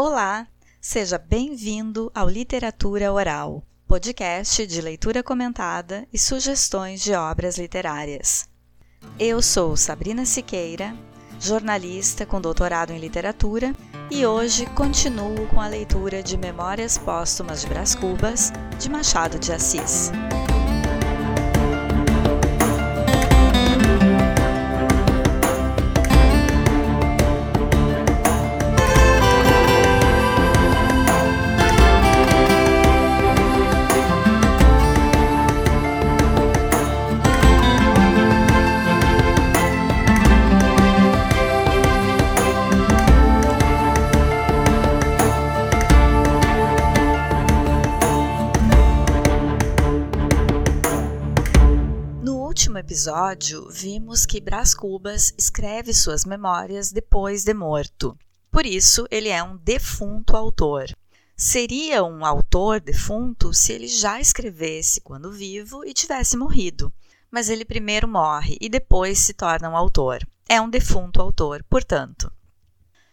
Olá, seja bem-vindo ao Literatura Oral, podcast de leitura comentada e sugestões de obras literárias. Eu sou Sabrina Siqueira, jornalista com doutorado em literatura, e hoje continuo com a leitura de Memórias Póstumas de Brás Cubas, de Machado de Assis. Episódio, vimos que Brás Cubas escreve suas memórias depois de morto. Por isso, ele é um defunto autor. Seria um autor defunto se ele já escrevesse quando vivo e tivesse morrido. Mas ele primeiro morre e depois se torna um autor. É um defunto autor, portanto.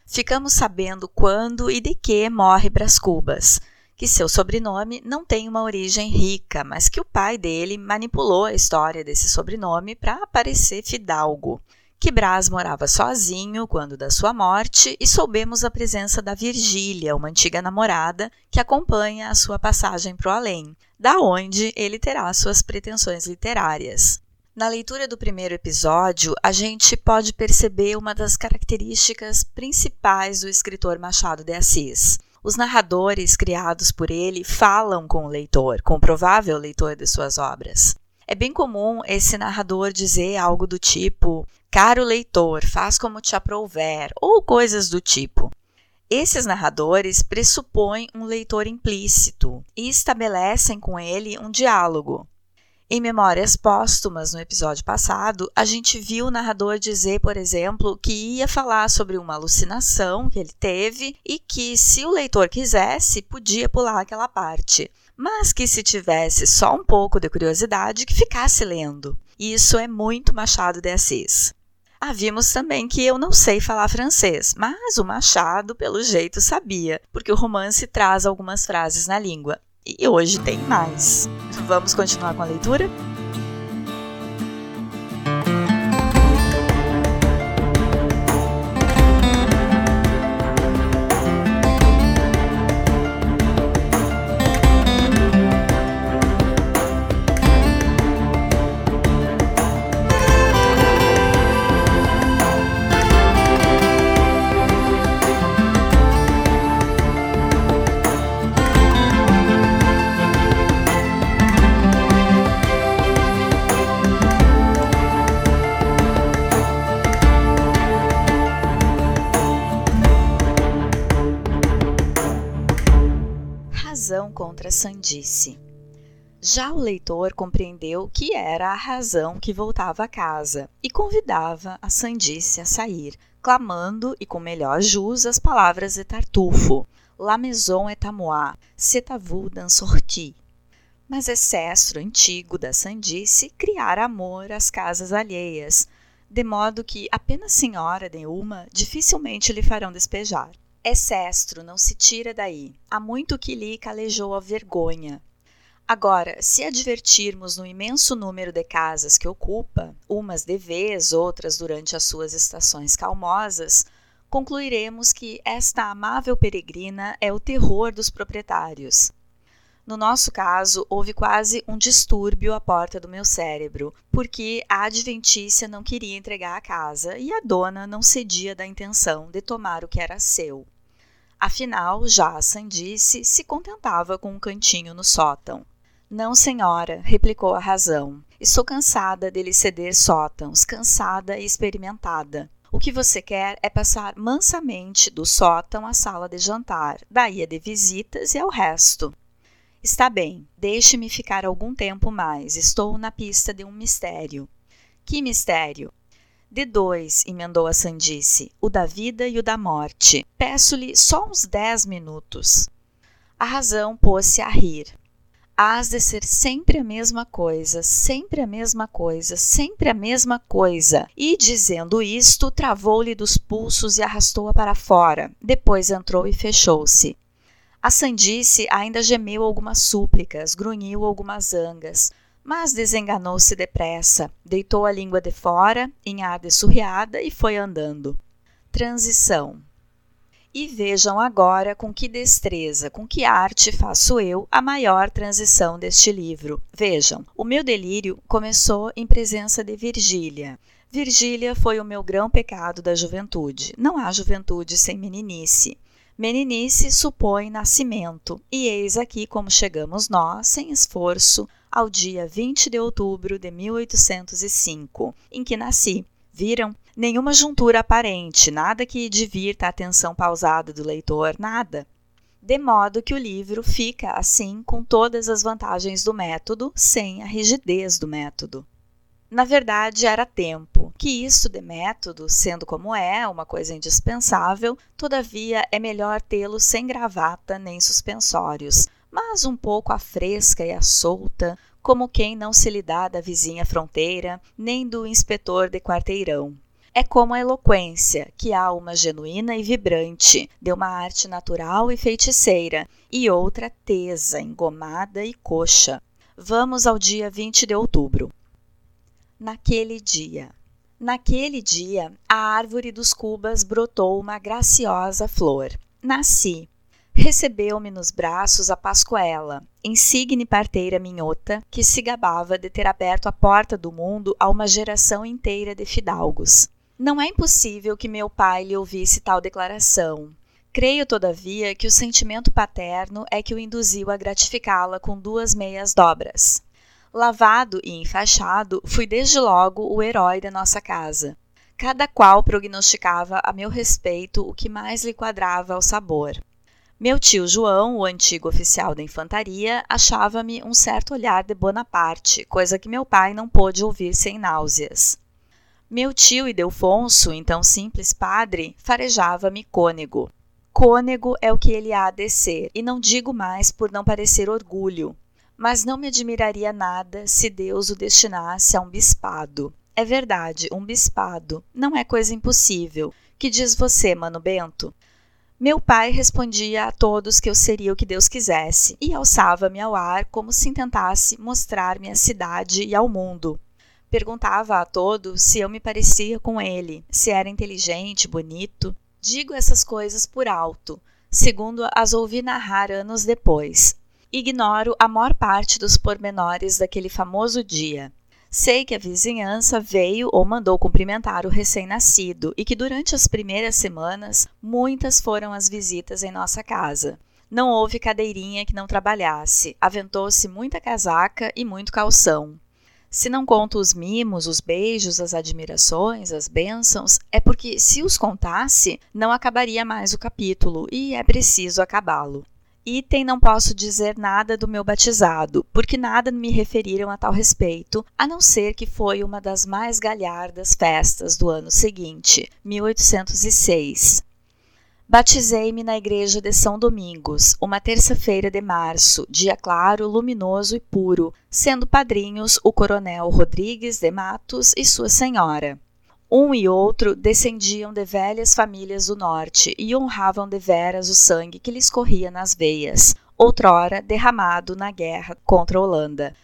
Ficamos sabendo quando e de que morre Brás Cubas que seu sobrenome não tem uma origem rica, mas que o pai dele manipulou a história desse sobrenome para parecer fidalgo. Que Brás morava sozinho quando da sua morte e soubemos a presença da Virgília, uma antiga namorada, que acompanha a sua passagem para o além, da onde ele terá suas pretensões literárias. Na leitura do primeiro episódio, a gente pode perceber uma das características principais do escritor Machado de Assis os narradores criados por ele falam com o leitor, com o provável leitor de suas obras. É bem comum esse narrador dizer algo do tipo: Caro leitor, faz como te aprouver, ou coisas do tipo. Esses narradores pressupõem um leitor implícito e estabelecem com ele um diálogo. Em Memórias Póstumas, no episódio passado, a gente viu o narrador dizer, por exemplo, que ia falar sobre uma alucinação que ele teve e que, se o leitor quisesse, podia pular aquela parte, mas que se tivesse só um pouco de curiosidade, que ficasse lendo. Isso é muito Machado de Assis. Ah, vimos também que eu não sei falar francês, mas o Machado, pelo jeito, sabia, porque o romance traz algumas frases na língua. E hoje tem mais. Vamos continuar com a leitura? Razão contra a sandice. Já o leitor compreendeu que era a razão que voltava a casa e convidava a sandice a sair, clamando e com melhor jus as palavras de Tartufo: La maison est à moi, c'est à vous d'en sortir. Mas cestro antigo da sandice criar amor às casas alheias, de modo que apenas senhora de uma dificilmente lhe farão despejar. É cestro, não se tira daí. Há muito que lhe calejou a vergonha. Agora, se advertirmos no imenso número de casas que ocupa, umas de vez, outras durante as suas estações calmosas, concluiremos que esta amável peregrina é o terror dos proprietários. No nosso caso, houve quase um distúrbio à porta do meu cérebro, porque a adventícia não queria entregar a casa e a dona não cedia da intenção de tomar o que era seu. Afinal, já Sandice se contentava com um cantinho no sótão. Não, senhora, replicou a razão. Estou cansada de lhe ceder sótãos, cansada e experimentada. O que você quer é passar mansamente do sótão à sala de jantar, daí a de visitas e ao resto. Está bem, deixe-me ficar algum tempo mais. Estou na pista de um mistério. Que mistério? De dois, emendou a Sandice, o da vida e o da morte. Peço-lhe só uns dez minutos. A razão pôs-se a rir. Hás de ser sempre a mesma coisa, sempre a mesma coisa, sempre a mesma coisa. E, dizendo isto, travou-lhe dos pulsos e arrastou-a para fora. Depois entrou e fechou-se. A sandice ainda gemeu algumas súplicas, grunhiu algumas zangas, mas desenganou-se depressa, deitou a língua de fora, em ar de surreada, e foi andando. Transição. E vejam agora com que destreza, com que arte faço eu a maior transição deste livro. Vejam, o meu delírio começou em presença de Virgília. Virgília foi o meu grão pecado da juventude. Não há juventude sem meninice. Meninice supõe nascimento, e eis aqui como chegamos nós, sem esforço, ao dia 20 de outubro de 1805, em que nasci. Viram? nenhuma juntura aparente, nada que divirta a atenção pausada do leitor, nada. De modo que o livro fica, assim, com todas as vantagens do método, sem a rigidez do método. Na verdade, era tempo que isto de método, sendo como é, uma coisa indispensável, todavia é melhor tê-lo sem gravata nem suspensórios, mas um pouco à fresca e à solta, como quem não se lhe dá da vizinha fronteira, nem do inspetor de quarteirão. É como a eloquência, que há uma genuína e vibrante, de uma arte natural e feiticeira, e outra tesa, engomada e coxa. Vamos ao dia 20 de outubro. Naquele dia. Naquele dia, a árvore dos cubas brotou uma graciosa flor. Nasci. Recebeu-me nos braços a Pascoela, insigne parteira minhota, que se gabava de ter aberto a porta do mundo a uma geração inteira de fidalgos. Não é impossível que meu pai lhe ouvisse tal declaração. Creio, todavia, que o sentimento paterno é que o induziu a gratificá-la com duas meias dobras. Lavado e enfaixado, fui desde logo o herói da nossa casa. Cada qual prognosticava a meu respeito o que mais lhe quadrava ao sabor. Meu tio João, o antigo oficial da infantaria, achava-me um certo olhar de Bonaparte, coisa que meu pai não pôde ouvir sem náuseas. Meu tio Idelfonso, então simples padre, farejava-me cônego. Cônego é o que ele há de ser, e não digo mais por não parecer orgulho, mas não me admiraria nada se Deus o destinasse a um bispado. É verdade, um bispado. Não é coisa impossível. Que diz você, Mano Bento? Meu pai respondia a todos que eu seria o que Deus quisesse e alçava-me ao ar como se tentasse mostrar-me à cidade e ao mundo. Perguntava a todos se eu me parecia com ele, se era inteligente, bonito. Digo essas coisas por alto, segundo as ouvi narrar anos depois. Ignoro a maior parte dos pormenores daquele famoso dia. Sei que a vizinhança veio ou mandou cumprimentar o recém-nascido e que durante as primeiras semanas muitas foram as visitas em nossa casa. Não houve cadeirinha que não trabalhasse, aventou-se muita casaca e muito calção. Se não conto os mimos, os beijos, as admirações, as bênçãos, é porque se os contasse, não acabaria mais o capítulo e é preciso acabá-lo. Item não posso dizer nada do meu batizado, porque nada me referiram a tal respeito, a não ser que foi uma das mais galhardas festas do ano seguinte, 1806. Batizei-me na igreja de São Domingos, uma terça-feira de março, dia claro, luminoso e puro, sendo padrinhos o coronel Rodrigues de Matos e sua senhora. Um e outro descendiam de velhas famílias do norte e honravam deveras o sangue que lhes corria nas veias, outrora derramado na guerra contra a Holanda.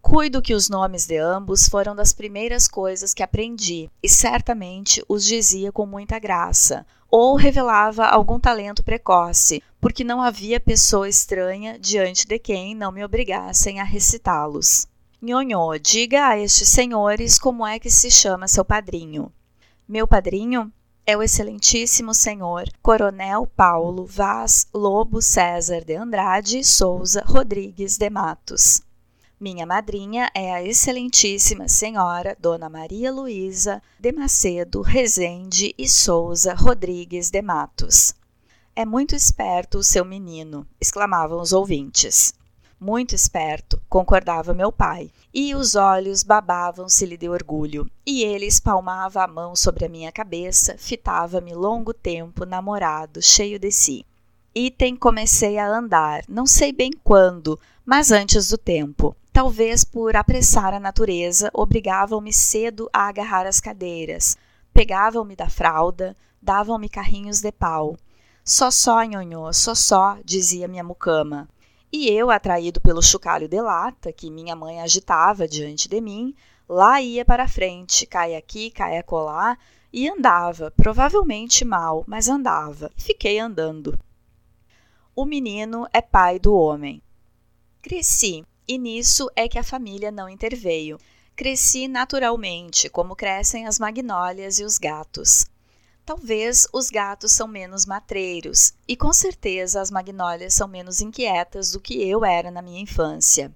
Cuido que os nomes de ambos foram das primeiras coisas que aprendi, e certamente os dizia com muita graça, ou revelava algum talento precoce, porque não havia pessoa estranha diante de quem não me obrigassem a recitá-los. Nhonhô, diga a estes senhores como é que se chama seu padrinho. Meu padrinho é o excelentíssimo senhor Coronel Paulo Vaz Lobo César de Andrade Souza Rodrigues de Matos. Minha madrinha é a excelentíssima senhora Dona Maria Luísa de Macedo Rezende e Souza Rodrigues de Matos. É muito esperto o seu menino, exclamavam os ouvintes. Muito esperto, concordava meu pai, e os olhos babavam-se-lhe de orgulho, e ele espalmava a mão sobre a minha cabeça, fitava-me longo tempo namorado, cheio de si. Item comecei a andar, não sei bem quando, mas antes do tempo. Talvez por apressar a natureza, obrigavam-me cedo a agarrar as cadeiras, pegavam-me da fralda, davam-me carrinhos de pau. Só só, nhonhô, só só, dizia minha mucama. E eu, atraído pelo chocalho de lata que minha mãe agitava diante de mim, lá ia para frente, cai aqui, cai acolá, e andava, provavelmente mal, mas andava. Fiquei andando. O menino é pai do homem. Cresci, e nisso é que a família não interveio. Cresci naturalmente, como crescem as magnólias e os gatos. Talvez os gatos são menos matreiros, e com certeza as magnólias são menos inquietas do que eu era na minha infância.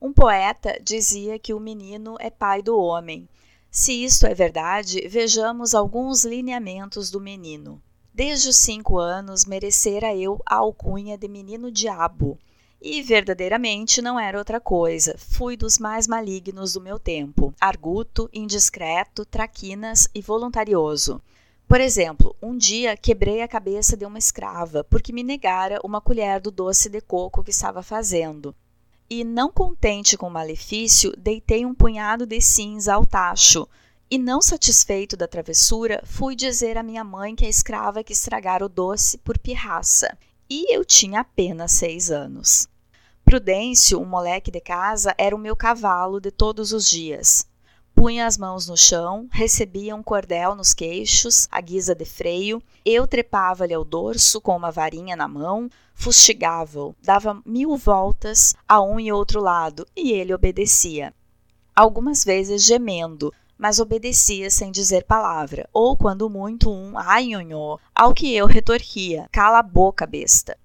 Um poeta dizia que o menino é pai do homem. Se isto é verdade, vejamos alguns lineamentos do menino. Desde os cinco anos merecera eu a alcunha de menino diabo. E verdadeiramente não era outra coisa. Fui dos mais malignos do meu tempo: arguto, indiscreto, traquinas e voluntarioso. Por exemplo, um dia quebrei a cabeça de uma escrava porque me negara uma colher do doce de coco que estava fazendo. E, não contente com o malefício, deitei um punhado de cinza ao tacho. E, não satisfeito da travessura, fui dizer à minha mãe que a escrava que estragara o doce por pirraça. E eu tinha apenas seis anos. Prudêncio, um moleque de casa, era o meu cavalo de todos os dias punha as mãos no chão, recebia um cordel nos queixos, à guisa de freio, eu trepava-lhe ao dorso com uma varinha na mão, fustigava-o, dava mil voltas a um e outro lado, e ele obedecia. Algumas vezes gemendo, mas obedecia sem dizer palavra, ou quando muito um ai nhonhô, ao que eu retorquia, cala a boca, besta.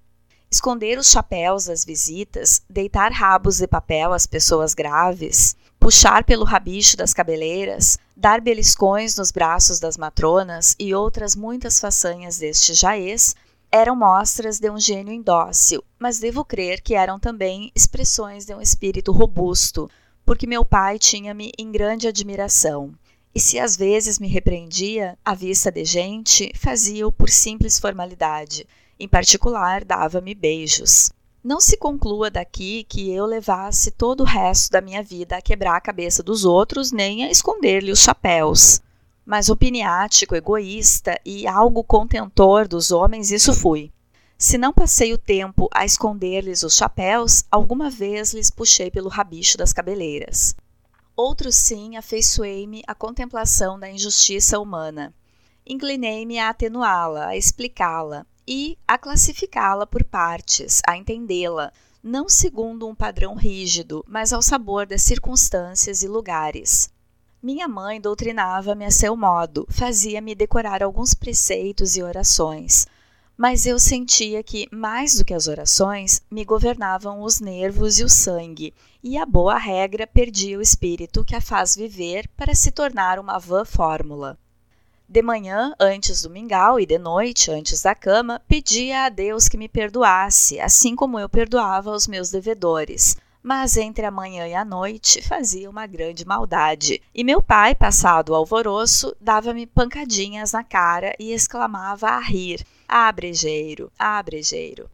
Esconder os chapéus das visitas, deitar rabos de papel às pessoas graves, puxar pelo rabicho das cabeleiras, dar beliscões nos braços das matronas e outras muitas façanhas deste jaez eram mostras de um gênio indócil, mas devo crer que eram também expressões de um espírito robusto, porque meu pai tinha-me em grande admiração. E se às vezes me repreendia, à vista de gente, fazia-o por simples formalidade. Em particular, dava-me beijos. Não se conclua daqui que eu levasse todo o resto da minha vida a quebrar a cabeça dos outros, nem a esconder-lhe os chapéus. Mas opiniático, egoísta e algo contentor dos homens, isso fui. Se não passei o tempo a esconder-lhes os chapéus, alguma vez lhes puxei pelo rabicho das cabeleiras. Outro sim, afeiçoei-me à contemplação da injustiça humana. Inclinei-me a atenuá-la, a explicá-la, e a classificá-la por partes, a entendê-la, não segundo um padrão rígido, mas ao sabor das circunstâncias e lugares. Minha mãe doutrinava-me a seu modo, fazia-me decorar alguns preceitos e orações, mas eu sentia que, mais do que as orações, me governavam os nervos e o sangue, e a boa regra perdia o espírito que a faz viver para se tornar uma vã fórmula. De manhã, antes do mingau, e de noite, antes da cama, pedia a Deus que me perdoasse, assim como eu perdoava os meus devedores. Mas entre a manhã e a noite fazia uma grande maldade. E meu pai, passado o alvoroço, dava-me pancadinhas na cara e exclamava a rir: Ah, brejeiro, ah, brejeiro.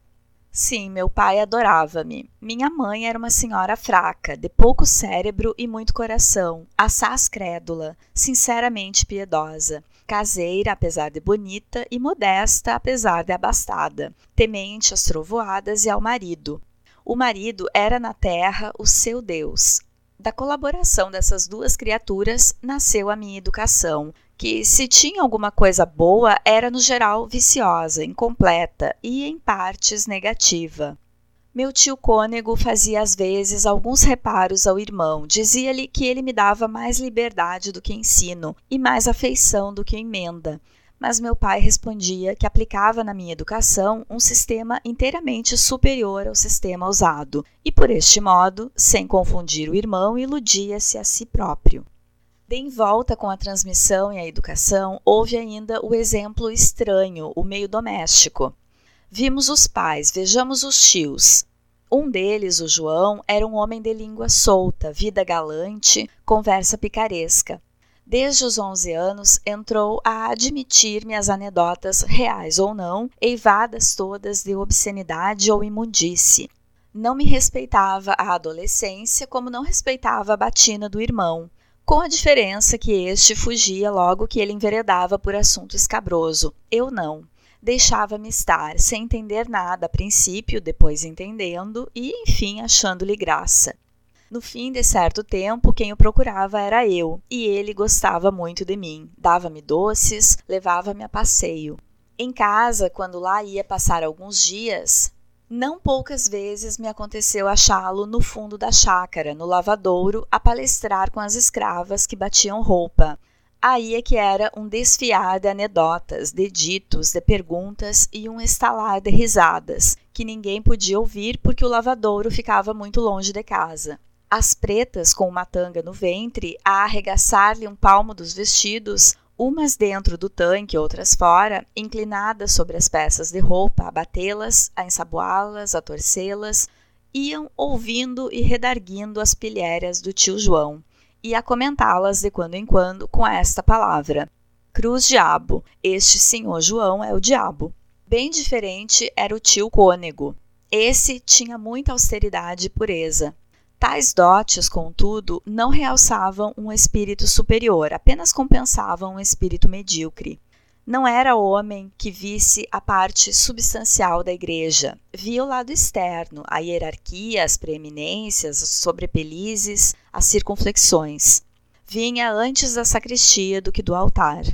Sim, meu pai adorava-me. Minha mãe era uma senhora fraca, de pouco cérebro e muito coração, assaz crédula, sinceramente piedosa caseira, apesar de bonita, e modesta, apesar de abastada, temente às trovoadas e ao marido. O marido era na terra o seu Deus. Da colaboração dessas duas criaturas nasceu a minha educação, que, se tinha alguma coisa boa, era no geral viciosa, incompleta e, em partes, negativa. Meu tio Cônego fazia às vezes alguns reparos ao irmão. Dizia-lhe que ele me dava mais liberdade do que ensino e mais afeição do que emenda. Mas meu pai respondia que aplicava na minha educação um sistema inteiramente superior ao sistema usado, e por este modo, sem confundir o irmão, iludia-se a si próprio. De em volta com a transmissão e a educação, houve ainda o exemplo estranho, o meio doméstico. Vimos os pais, vejamos os tios. Um deles, o João, era um homem de língua solta, vida galante, conversa picaresca. Desde os 11 anos, entrou a admitir minhas anedotas, reais ou não, eivadas todas de obscenidade ou imundície. Não me respeitava a adolescência como não respeitava a batina do irmão, com a diferença que este fugia logo que ele enveredava por assunto escabroso. Eu não. Deixava-me estar, sem entender nada a princípio, depois entendendo e, enfim, achando-lhe graça. No fim de certo tempo, quem o procurava era eu, e ele gostava muito de mim. Dava-me doces, levava-me a passeio. Em casa, quando lá ia passar alguns dias, não poucas vezes me aconteceu achá-lo no fundo da chácara, no lavadouro, a palestrar com as escravas que batiam roupa. Aí é que era um desfiar de anedotas, de ditos, de perguntas e um estalar de risadas, que ninguém podia ouvir porque o lavadouro ficava muito longe de casa. As pretas com uma tanga no ventre, a arregaçar-lhe um palmo dos vestidos, umas dentro do tanque, outras fora, inclinadas sobre as peças de roupa, a batê-las, a ensaboá-las, a torcê-las, iam ouvindo e redarguindo as pilhérias do tio João, e a comentá-las de quando em quando com esta palavra: Cruz Diabo, este senhor João é o diabo. Bem diferente era o tio Cônego. Esse tinha muita austeridade e pureza. Tais dotes, contudo, não realçavam um espírito superior, apenas compensavam um espírito medíocre. Não era homem que visse a parte substancial da igreja, via o lado externo, a hierarquia, as preeminências, as sobrepelizes, as circunflexões. Vinha antes da sacristia do que do altar.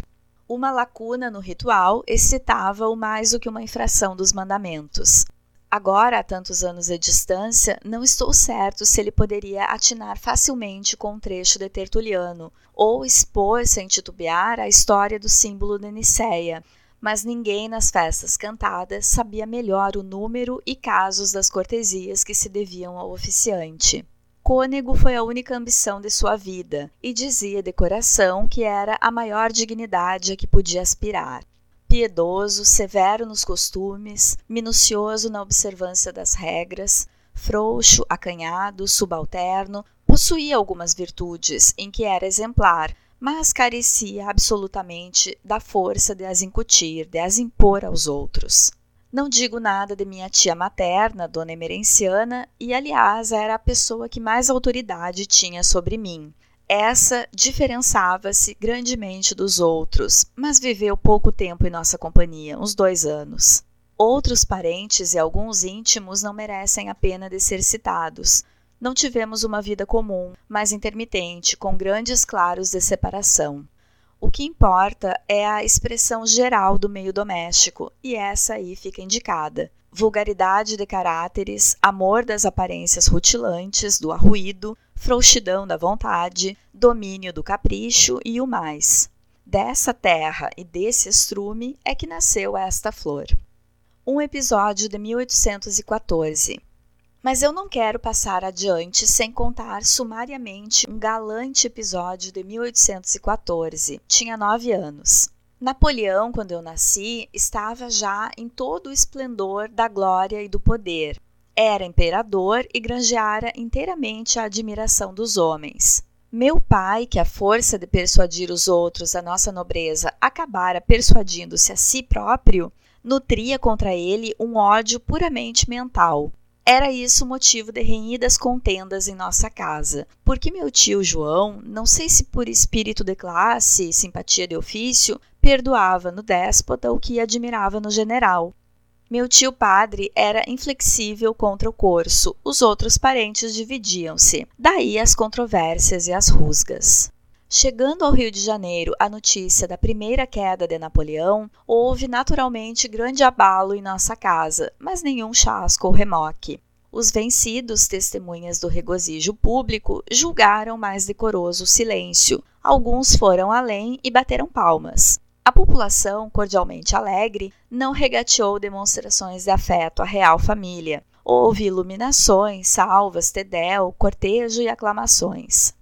Uma lacuna no ritual excitava-o mais do que uma infração dos mandamentos. Agora, a tantos anos de distância, não estou certo se ele poderia atinar facilmente com um trecho de Tertuliano, ou expor, sem titubear, a história do símbolo de Nicéia, mas ninguém nas festas cantadas sabia melhor o número e casos das cortesias que se deviam ao oficiante. Cônego foi a única ambição de sua vida, e dizia de coração que era a maior dignidade a que podia aspirar piedoso, severo nos costumes, minucioso na observância das regras, frouxo, acanhado, subalterno, possuía algumas virtudes em que era exemplar, mas carecia absolutamente da força de as incutir, de as impor aos outros. Não digo nada de minha tia materna, Dona Emerenciana, e aliás era a pessoa que mais autoridade tinha sobre mim, essa diferençava-se grandemente dos outros, mas viveu pouco tempo em nossa companhia, uns dois anos. Outros parentes e alguns íntimos não merecem a pena de ser citados. Não tivemos uma vida comum, mas intermitente, com grandes claros de separação. O que importa é a expressão geral do meio doméstico, e essa aí fica indicada. Vulgaridade de caráteres, amor das aparências rutilantes, do arruído, frouxidão da vontade, domínio do capricho e o mais. Dessa terra e desse estrume é que nasceu esta flor. Um episódio de 1814. Mas eu não quero passar adiante sem contar sumariamente um galante episódio de 1814. Tinha nove anos. Napoleão, quando eu nasci, estava já em todo o esplendor da glória e do poder. Era imperador e granjeara inteiramente a admiração dos homens. Meu pai, que a força de persuadir os outros a nossa nobreza acabara persuadindo-se a si próprio, nutria contra ele um ódio puramente mental. Era isso motivo de renhidas contendas em nossa casa, porque meu tio João, não sei se por espírito de classe e simpatia de ofício, perdoava no déspota o que admirava no general, meu tio padre era inflexível contra o corso, os outros parentes dividiam-se. Daí as controvérsias e as rusgas. Chegando ao Rio de Janeiro a notícia da primeira queda de Napoleão, houve naturalmente grande abalo em nossa casa, mas nenhum chasco ou remoque. Os vencidos, testemunhas do regozijo público, julgaram mais decoroso o silêncio. Alguns foram além e bateram palmas. A população, cordialmente alegre, não regateou demonstrações de afeto à real família. Houve iluminações, salvas, tedel, cortejo e aclamações.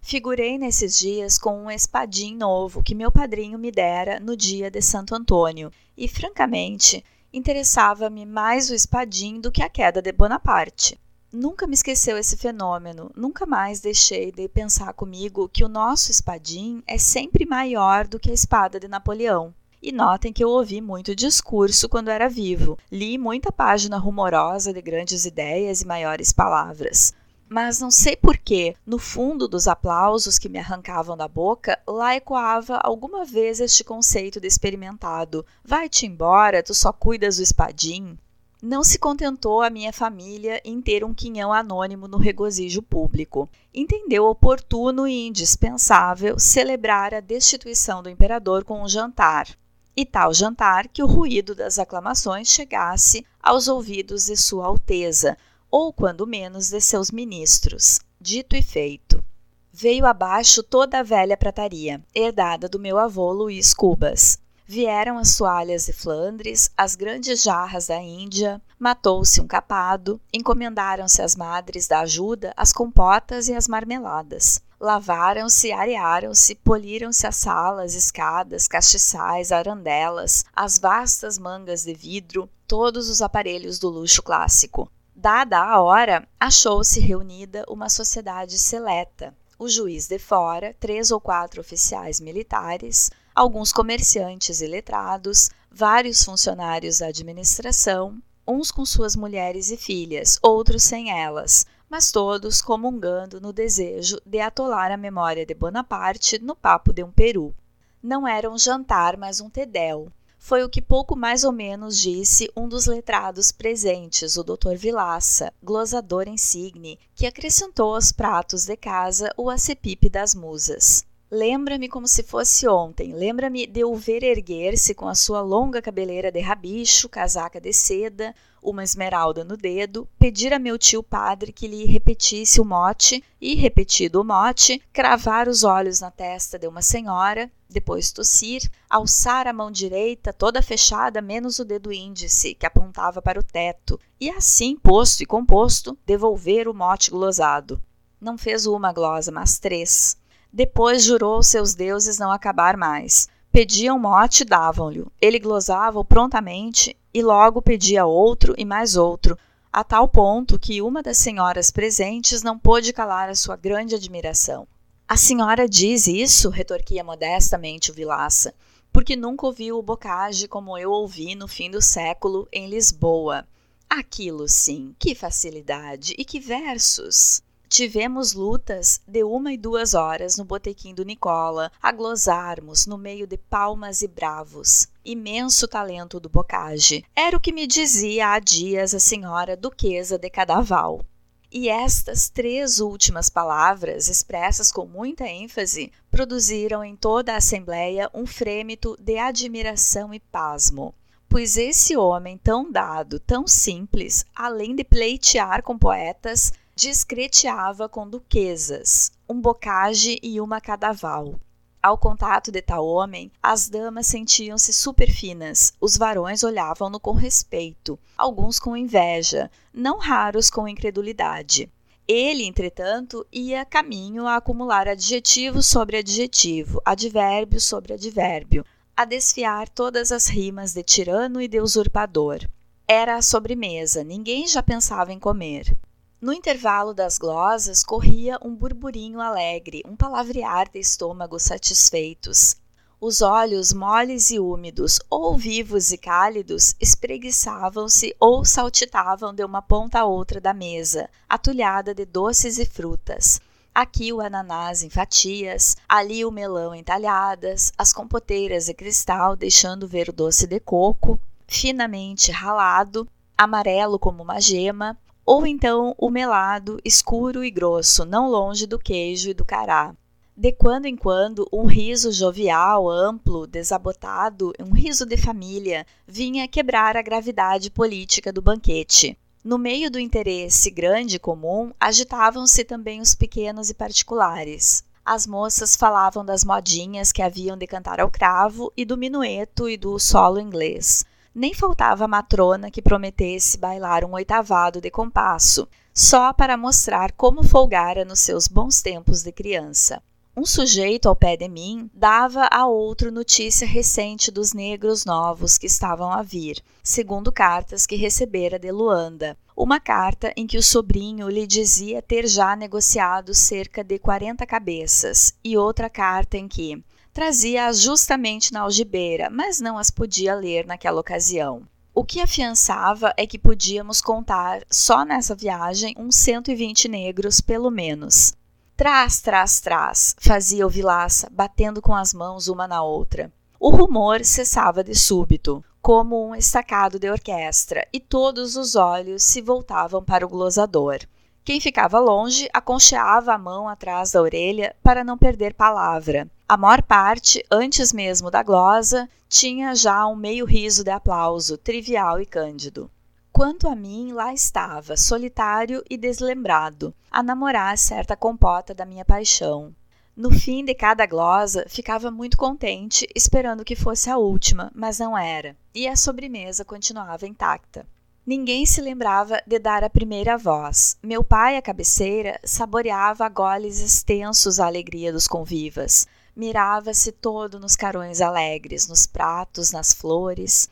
Figurei nesses dias com um espadim novo que meu padrinho me dera no dia de Santo Antônio, e, francamente, interessava-me mais o espadim do que a queda de Bonaparte. Nunca me esqueceu esse fenômeno, nunca mais deixei de pensar comigo que o nosso espadim é sempre maior do que a espada de Napoleão. E notem que eu ouvi muito discurso quando era vivo, li muita página rumorosa de grandes ideias e maiores palavras. Mas não sei porquê, no fundo dos aplausos que me arrancavam da boca, lá ecoava alguma vez este conceito de experimentado: vai-te embora, tu só cuidas do espadim. Não se contentou a minha família em ter um quinhão anônimo no regozijo público. Entendeu oportuno e indispensável celebrar a destituição do imperador com um jantar. E tal jantar que o ruído das aclamações chegasse aos ouvidos de Sua Alteza, ou quando menos de seus ministros. Dito e feito. Veio abaixo toda a velha prataria, herdada do meu avô Luís Cubas. Vieram as toalhas de Flandres, as grandes jarras da Índia, matou-se um capado, encomendaram-se as madres da ajuda as compotas e as marmeladas. Lavaram-se, arearam-se, poliram-se as salas, escadas, castiçais, arandelas, as vastas mangas de vidro, todos os aparelhos do luxo clássico. Dada a hora, achou-se reunida uma sociedade seleta. O juiz de fora, três ou quatro oficiais militares, alguns comerciantes e letrados, vários funcionários da administração, uns com suas mulheres e filhas, outros sem elas, mas todos comungando no desejo de atolar a memória de Bonaparte no papo de um peru. Não era um jantar, mas um tedel, foi o que pouco mais ou menos disse um dos letrados presentes, o Dr. Vilaça, glosador insigne, que acrescentou aos pratos de casa o acepipe das musas. Lembra-me como se fosse ontem. Lembra-me de o ver erguer-se com a sua longa cabeleira de rabicho, casaca de seda, uma esmeralda no dedo, pedir a meu tio padre que lhe repetisse o mote e, repetido o mote, cravar os olhos na testa de uma senhora, depois tossir, alçar a mão direita toda fechada, menos o dedo índice, que apontava para o teto, e assim, posto e composto, devolver o mote glosado. Não fez uma glosa, mas três. Depois jurou aos seus deuses não acabar mais. Pediam mote, davam-lhe. Ele glosava-o prontamente e logo pedia outro e mais outro, a tal ponto que uma das senhoras presentes não pôde calar a sua grande admiração. A senhora diz isso, retorquia modestamente o Vilaça, porque nunca ouviu o bocage como eu ouvi no fim do século em Lisboa. Aquilo sim, que facilidade e que versos! Tivemos lutas de uma e duas horas no botequim do Nicola, a glosarmos no meio de palmas e bravos. Imenso talento do Bocage. Era o que me dizia há dias a senhora Duquesa de Cadaval. E estas três últimas palavras, expressas com muita ênfase, produziram em toda a Assembleia um frêmito de admiração e pasmo pois esse homem tão dado, tão simples, além de pleitear com poetas, discreteava com duquesas, um bocage e uma cadaval. Ao contato de tal homem, as damas sentiam-se superfinas, os varões olhavam-no com respeito, alguns com inveja, não raros com incredulidade. Ele, entretanto, ia caminho a acumular adjetivo sobre adjetivo, advérbio sobre advérbio, a desfiar todas as rimas de tirano e de usurpador. Era a sobremesa, ninguém já pensava em comer. No intervalo das glosas corria um burburinho alegre, um palavrear de estômagos satisfeitos. Os olhos moles e úmidos, ou vivos e cálidos, espreguiçavam-se ou saltitavam de uma ponta a outra da mesa, atulhada de doces e frutas. Aqui o ananás em fatias, ali o melão em talhadas, as compoteiras de cristal deixando ver o doce de coco, finamente ralado, amarelo como uma gema, ou então o melado, escuro e grosso, não longe do queijo e do cará. De quando em quando, um riso jovial, amplo, desabotado, um riso de família, vinha quebrar a gravidade política do banquete. No meio do interesse grande e comum, agitavam-se também os pequenos e particulares. As moças falavam das modinhas que haviam de cantar ao cravo e do minueto e do solo inglês nem faltava matrona que prometesse bailar um oitavado de compasso, só para mostrar como folgara nos seus bons tempos de criança. Um sujeito ao pé de mim dava a outro notícia recente dos negros novos que estavam a vir, segundo cartas que recebera de Luanda. Uma carta em que o sobrinho lhe dizia ter já negociado cerca de 40 cabeças, e outra carta em que trazia-as justamente na algibeira, mas não as podia ler naquela ocasião. O que afiançava é que podíamos contar, só nessa viagem, uns 120 negros, pelo menos. Trás, trás, trás, fazia o Vilaça, batendo com as mãos uma na outra. O rumor cessava de súbito, como um estacado de orquestra, e todos os olhos se voltavam para o glosador. Quem ficava longe aconcheava a mão atrás da orelha para não perder palavra. A maior parte, antes mesmo da glosa, tinha já um meio riso de aplauso, trivial e cândido. Quanto a mim, lá estava, solitário e deslembrado, a namorar certa compota da minha paixão. No fim de cada glosa, ficava muito contente, esperando que fosse a última, mas não era, e a sobremesa continuava intacta. Ninguém se lembrava de dar a primeira voz. Meu pai, à cabeceira, saboreava a goles extensos a alegria dos convivas. Mirava-se todo nos carões alegres, nos pratos, nas flores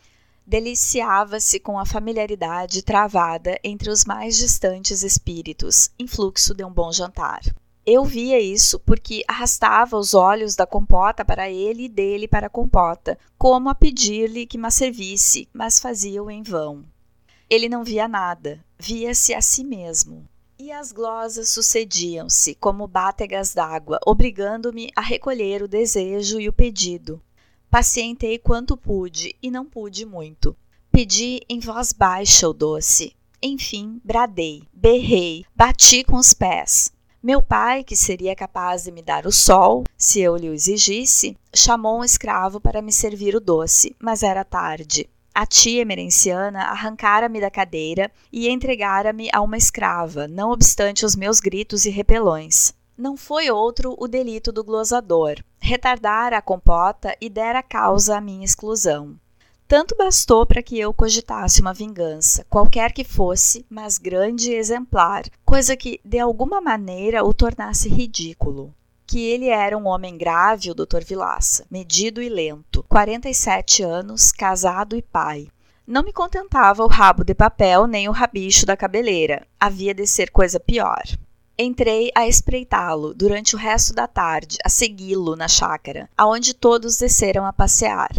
deliciava-se com a familiaridade travada entre os mais distantes espíritos, em fluxo de um bom jantar. Eu via isso porque arrastava os olhos da compota para ele e dele para a compota, como a pedir-lhe que me servisse, mas fazia-o em vão. Ele não via nada, via-se a si mesmo. E as glosas sucediam-se como bátegas d'água, obrigando-me a recolher o desejo e o pedido, Pacientei quanto pude e não pude muito. Pedi em voz baixa o doce. Enfim, bradei, berrei, bati com os pés. Meu pai, que seria capaz de me dar o sol, se eu lhe o exigisse, chamou um escravo para me servir o doce, mas era tarde. A tia emerenciana arrancara-me da cadeira e entregara-me a uma escrava, não obstante os meus gritos e repelões. Não foi outro o delito do glosador, retardar a compota e der a causa à minha exclusão. Tanto bastou para que eu cogitasse uma vingança, qualquer que fosse, mas grande e exemplar, coisa que de alguma maneira o tornasse ridículo. Que ele era um homem grave, o Dr. Vilaça, medido e lento, 47 anos, casado e pai. Não me contentava o rabo de papel nem o rabicho da cabeleira, havia de ser coisa pior. Entrei a espreitá-lo durante o resto da tarde, a segui-lo na chácara, aonde todos desceram a passear.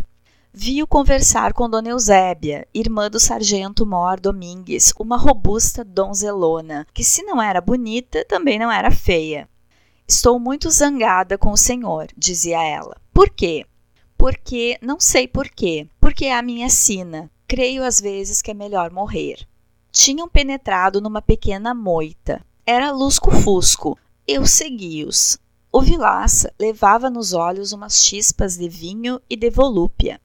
Vi-o conversar com Dona Eusébia, irmã do sargento Mor Domingues, uma robusta donzelona, que se não era bonita, também não era feia. Estou muito zangada com o senhor, dizia ela. Por quê? Porque, não sei por quê, porque é a minha sina. Creio às vezes que é melhor morrer. Tinham penetrado numa pequena moita. Era lusco-fusco. Eu segui-os. O Vilaça levava nos olhos umas chispas de vinho e de volúpia.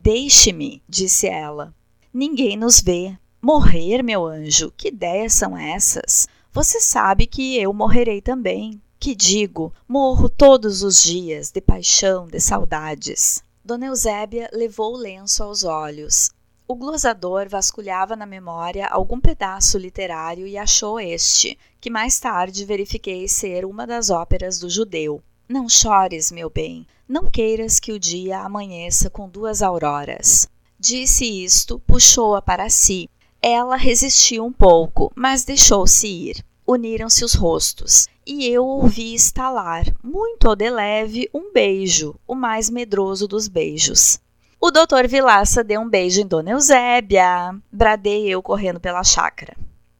Deixe-me, disse ela. Ninguém nos vê. Morrer, meu anjo, que ideias são essas? Você sabe que eu morrerei também. Que digo, morro todos os dias, de paixão, de saudades. Dona Eusébia levou o lenço aos olhos. O glosador vasculhava na memória algum pedaço literário e achou este, que mais tarde verifiquei ser uma das óperas do judeu. Não chores, meu bem, não queiras que o dia amanheça com duas auroras. Disse isto, puxou-a para si. Ela resistiu um pouco, mas deixou-se ir. Uniram-se os rostos, e eu ouvi estalar, muito ao de leve, um beijo, o mais medroso dos beijos. O doutor Vilaça deu um beijo em Dona Eusébia. Bradei eu correndo pela chácara.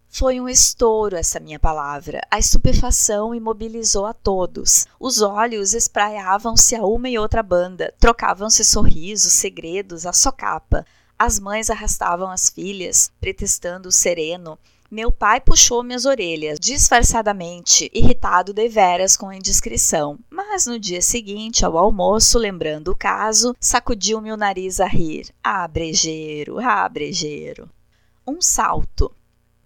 Foi um estouro essa minha palavra. A estupefação imobilizou a todos. Os olhos espraiavam-se a uma e outra banda, trocavam-se sorrisos, segredos, a socapa. As mães arrastavam as filhas, pretextando o sereno, meu pai puxou minhas orelhas, disfarçadamente, irritado deveras com a indiscrição. Mas no dia seguinte, ao almoço, lembrando o caso, sacudiu-me o nariz a rir. Ah, brejeiro, ah, brejeiro. Um salto.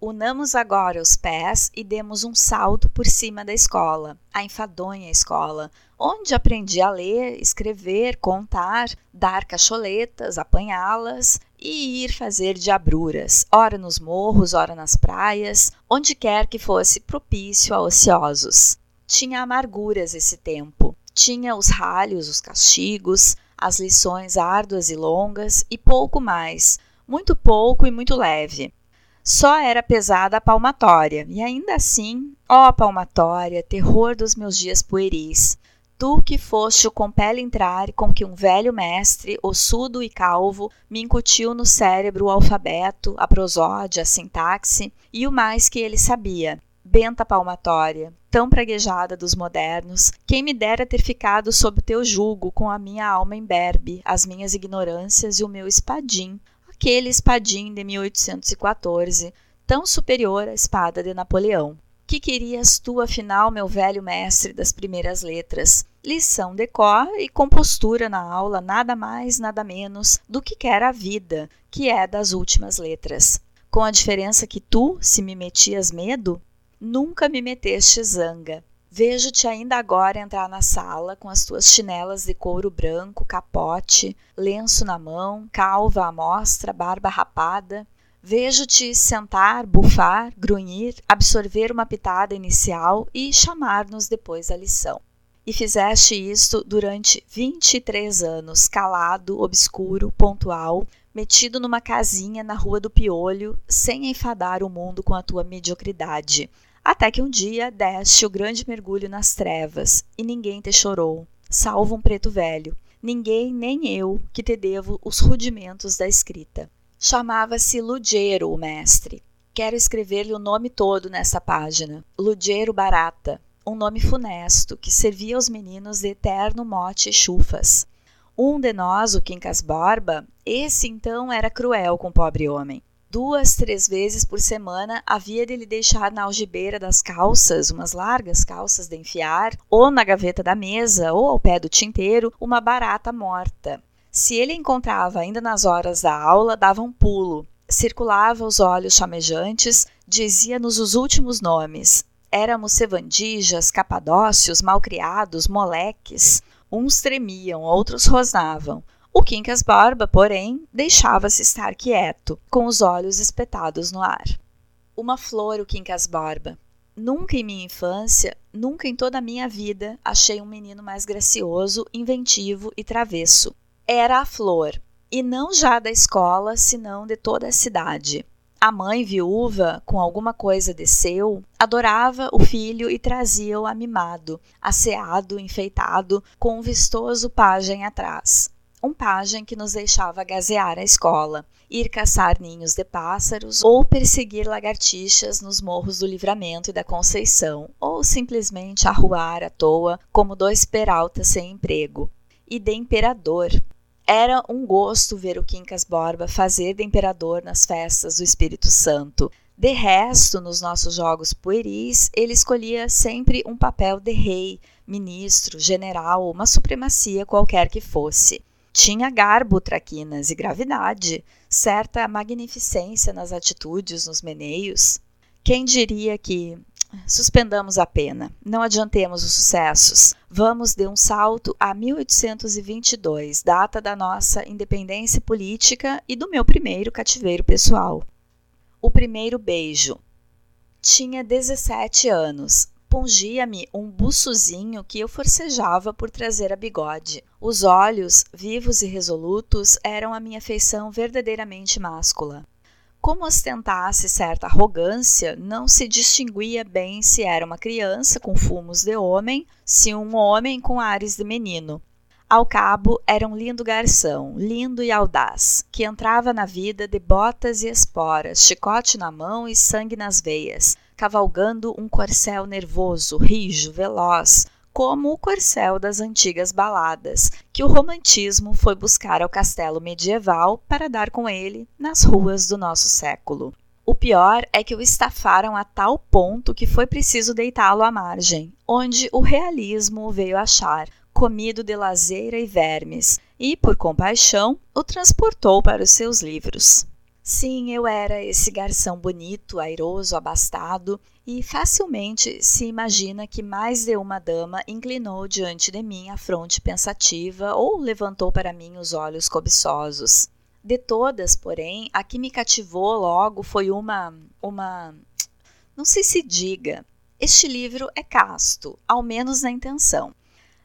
Unamos agora os pés e demos um salto por cima da escola, a enfadonha escola, onde aprendi a ler, escrever, contar, dar cacholetas, apanhá-las e ir fazer diabruras, ora nos morros, ora nas praias, onde quer que fosse propício a ociosos. Tinha amarguras esse tempo. Tinha os ralhos, os castigos, as lições árduas e longas e pouco mais, muito pouco e muito leve. Só era pesada a palmatória, e ainda assim, ó palmatória, terror dos meus dias pueris, tu que foste o compele entrar com que um velho mestre, ossudo e calvo, me incutiu no cérebro o alfabeto, a prosódia, a sintaxe e o mais que ele sabia. Benta palmatória, tão praguejada dos modernos, quem me dera ter ficado sob teu jugo com a minha alma imberbe, as minhas ignorâncias e o meu espadim, aquele espadim de 1814, tão superior à espada de Napoleão. Que querias tu, afinal, meu velho mestre das primeiras letras? Lição de cor e compostura na aula, nada mais, nada menos do que quer a vida, que é das últimas letras. Com a diferença que tu, se me metias medo, nunca me meteste zanga. Vejo-te ainda agora entrar na sala com as tuas chinelas de couro branco, capote, lenço na mão, calva à mostra, barba rapada, Vejo-te sentar, bufar, grunhir, absorver uma pitada inicial e chamar-nos depois a lição. E fizeste isto durante 23 anos, calado, obscuro, pontual, metido numa casinha na Rua do Piolho, sem enfadar o mundo com a tua mediocridade. Até que um dia deste o grande mergulho nas trevas, e ninguém te chorou, salvo um preto velho. Ninguém, nem eu, que te devo os rudimentos da escrita. Chamava-se Lugero, o mestre. Quero escrever-lhe o nome todo nessa página. Lugero Barata, um nome funesto que servia aos meninos de eterno mote e chufas. Um de nós, o Quincas Borba, esse então era cruel com o pobre homem. Duas, três vezes por semana havia de lhe deixar na algibeira das calças, umas largas calças de enfiar, ou na gaveta da mesa, ou ao pé do tinteiro, uma barata morta. Se ele encontrava ainda nas horas da aula, dava um pulo, circulava os olhos chamejantes, dizia-nos os últimos nomes. Éramos sevandijas, capadócios, malcriados, moleques. Uns tremiam, outros rosnavam. O Quincas Barba, porém, deixava-se estar quieto, com os olhos espetados no ar. Uma flor, o Quincas Barba. Nunca em minha infância, nunca em toda a minha vida, achei um menino mais gracioso, inventivo e travesso era a flor, e não já da escola, senão de toda a cidade. A mãe viúva, com alguma coisa de seu, adorava o filho e trazia-o amimado, asseado, enfeitado, com um vistoso pajem atrás. Um pajem que nos deixava gazear a escola, ir caçar ninhos de pássaros ou perseguir lagartixas nos morros do Livramento e da Conceição, ou simplesmente arruar à toa como dois peraltas sem emprego. E de imperador, era um gosto ver o Quincas Borba fazer de imperador nas festas do Espírito Santo. De resto, nos nossos jogos pueris, ele escolhia sempre um papel de rei, ministro, general, uma supremacia qualquer que fosse. Tinha garbo, traquinas e gravidade, certa magnificência nas atitudes, nos meneios. Quem diria que Suspendamos a pena, não adiantemos os sucessos. Vamos de um salto a 1822, data da nossa independência política e do meu primeiro cativeiro pessoal. O primeiro beijo. Tinha 17 anos. Pungia-me um buçozinho que eu forcejava por trazer a bigode. Os olhos, vivos e resolutos, eram a minha feição verdadeiramente máscula. Como ostentasse certa arrogância, não se distinguia bem se era uma criança com fumos de homem, se um homem com ares de menino. Ao cabo, era um lindo garçom, lindo e audaz, que entrava na vida de botas e esporas, chicote na mão e sangue nas veias, cavalgando um corcel nervoso, rijo, veloz, como o corcel das antigas baladas, que o romantismo foi buscar ao castelo medieval para dar com ele nas ruas do nosso século. O pior é que o estafaram a tal ponto que foi preciso deitá-lo à margem, onde o realismo o veio achar, comido de lazeira e vermes, e, por compaixão, o transportou para os seus livros. Sim, eu era esse garçom bonito, airoso, abastado, e facilmente se imagina que mais de uma dama inclinou diante de mim a fronte pensativa ou levantou para mim os olhos cobiçosos. De todas, porém, a que me cativou logo foi uma uma não sei se diga, Este livro é casto, ao menos na intenção.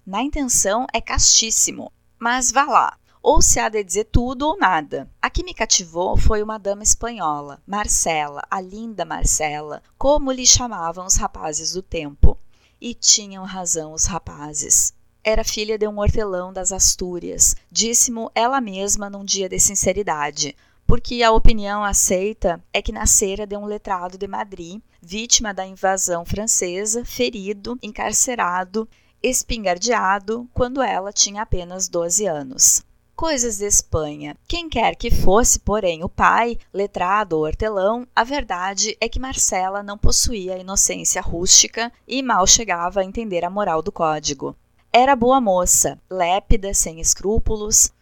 Na intenção é castíssimo, mas vá lá, ou se há de dizer tudo ou nada. A que me cativou foi uma dama espanhola, Marcela, a linda Marcela, como lhe chamavam os rapazes do tempo. E tinham razão os rapazes. Era filha de um hortelão das Astúrias, disse-mo ela mesma num dia de sinceridade, porque a opinião aceita é que nascera de um letrado de Madrid, vítima da invasão francesa, ferido, encarcerado, espingardeado, quando ela tinha apenas 12 anos. Coisas de Espanha. Quem quer que fosse, porém, o pai, letrado ou hortelão, a verdade é que Marcela não possuía a inocência rústica e mal chegava a entender a moral do código. Era boa moça, lépida, sem escrúpulos,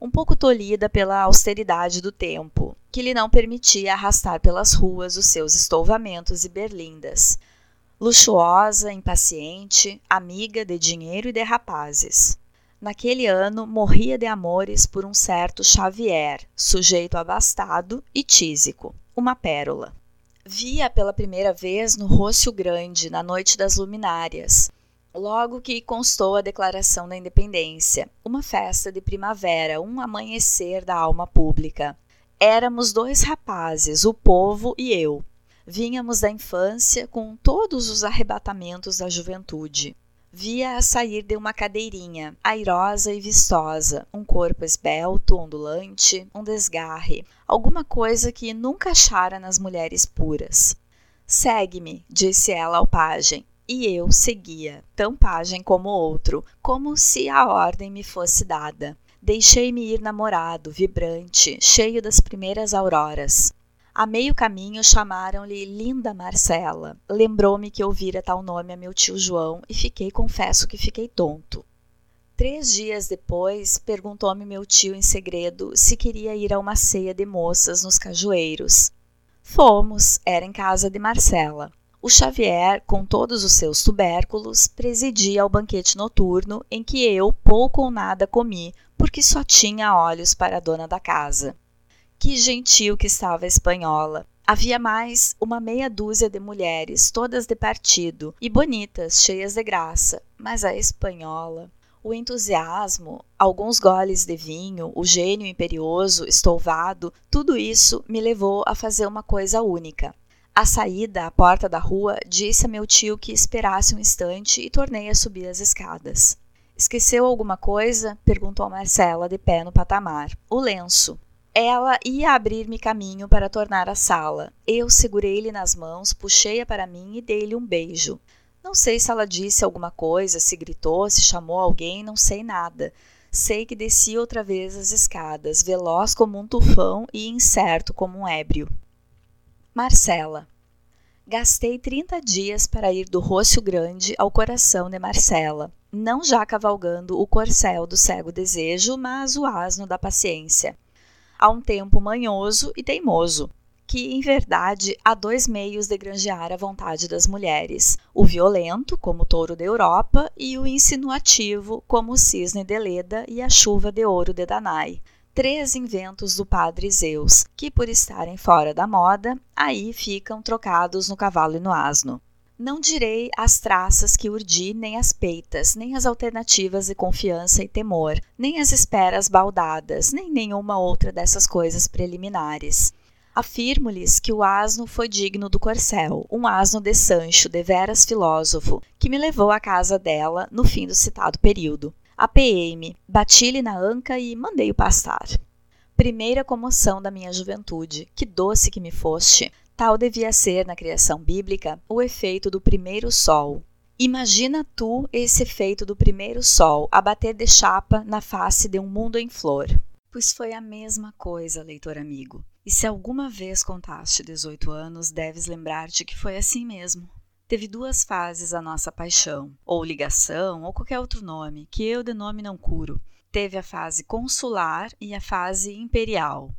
um pouco tolhida pela austeridade do tempo, que lhe não permitia arrastar pelas ruas os seus estouvamentos e berlindas. Luxuosa, impaciente, amiga de dinheiro e de rapazes. Naquele ano, morria de amores por um certo Xavier, sujeito abastado e tísico, uma pérola. Via pela primeira vez no Rócio Grande, na noite das luminárias, logo que constou a Declaração da Independência, uma festa de primavera, um amanhecer da alma pública. Éramos dois rapazes, o povo e eu. Vínhamos da infância com todos os arrebatamentos da juventude. Via-a sair de uma cadeirinha, airosa e vistosa, um corpo esbelto, ondulante, um desgarre, alguma coisa que nunca achara nas mulheres puras. Segue-me, disse ela ao pajem, e eu seguia, tão pajem como outro, como se a ordem me fosse dada. Deixei-me ir namorado, vibrante, cheio das primeiras auroras. A meio caminho chamaram-lhe Linda Marcela. Lembrou-me que ouvira tal nome a meu tio João e fiquei, confesso que fiquei tonto. Três dias depois, perguntou-me meu tio em segredo se queria ir a uma ceia de moças nos cajueiros. Fomos, era em casa de Marcela. O Xavier, com todos os seus tubérculos, presidia ao banquete noturno em que eu pouco ou nada comi, porque só tinha olhos para a dona da casa. Que gentil que estava a espanhola. Havia mais uma meia dúzia de mulheres, todas de partido, e bonitas, cheias de graça, mas a espanhola. O entusiasmo, alguns goles de vinho, o gênio imperioso, estouvado, tudo isso me levou a fazer uma coisa única. À saída, à porta da rua, disse a meu tio que esperasse um instante e tornei a subir as escadas. Esqueceu alguma coisa? perguntou Marcela, de pé no patamar. O lenço. Ela ia abrir-me caminho para tornar à sala. Eu segurei-lhe nas mãos, puxei-a para mim e dei-lhe um beijo. Não sei se ela disse alguma coisa, se gritou, se chamou alguém, não sei nada. Sei que desci outra vez as escadas, veloz como um tufão e incerto como um ébrio. Marcela. Gastei 30 dias para ir do Rocio Grande ao coração de Marcela, não já cavalgando o corcel do cego desejo, mas o asno da paciência há um tempo manhoso e teimoso, que, em verdade, há dois meios de granjear a vontade das mulheres: o violento, como o touro da Europa, e o insinuativo, como o cisne de Leda e a chuva de ouro de Danai. Três inventos do padre Zeus, que, por estarem fora da moda, aí ficam trocados no cavalo e no asno. Não direi as traças que urdi, nem as peitas, nem as alternativas de confiança e temor, nem as esperas baldadas, nem nenhuma outra dessas coisas preliminares. Afirmo-lhes que o asno foi digno do corcel, um asno de Sancho, deveras filósofo, que me levou à casa dela no fim do citado período. Apeei-me, bati-lhe na anca e mandei-o pastar. Primeira comoção da minha juventude, que doce que me foste, Tal devia ser, na criação bíblica, o efeito do primeiro sol. Imagina tu esse efeito do primeiro sol a bater de chapa na face de um mundo em flor. Pois foi a mesma coisa, leitor amigo. E se alguma vez contaste 18 anos, deves lembrar-te que foi assim mesmo. Teve duas fases a nossa paixão, ou ligação, ou qualquer outro nome, que eu de nome não curo. Teve a fase consular e a fase imperial.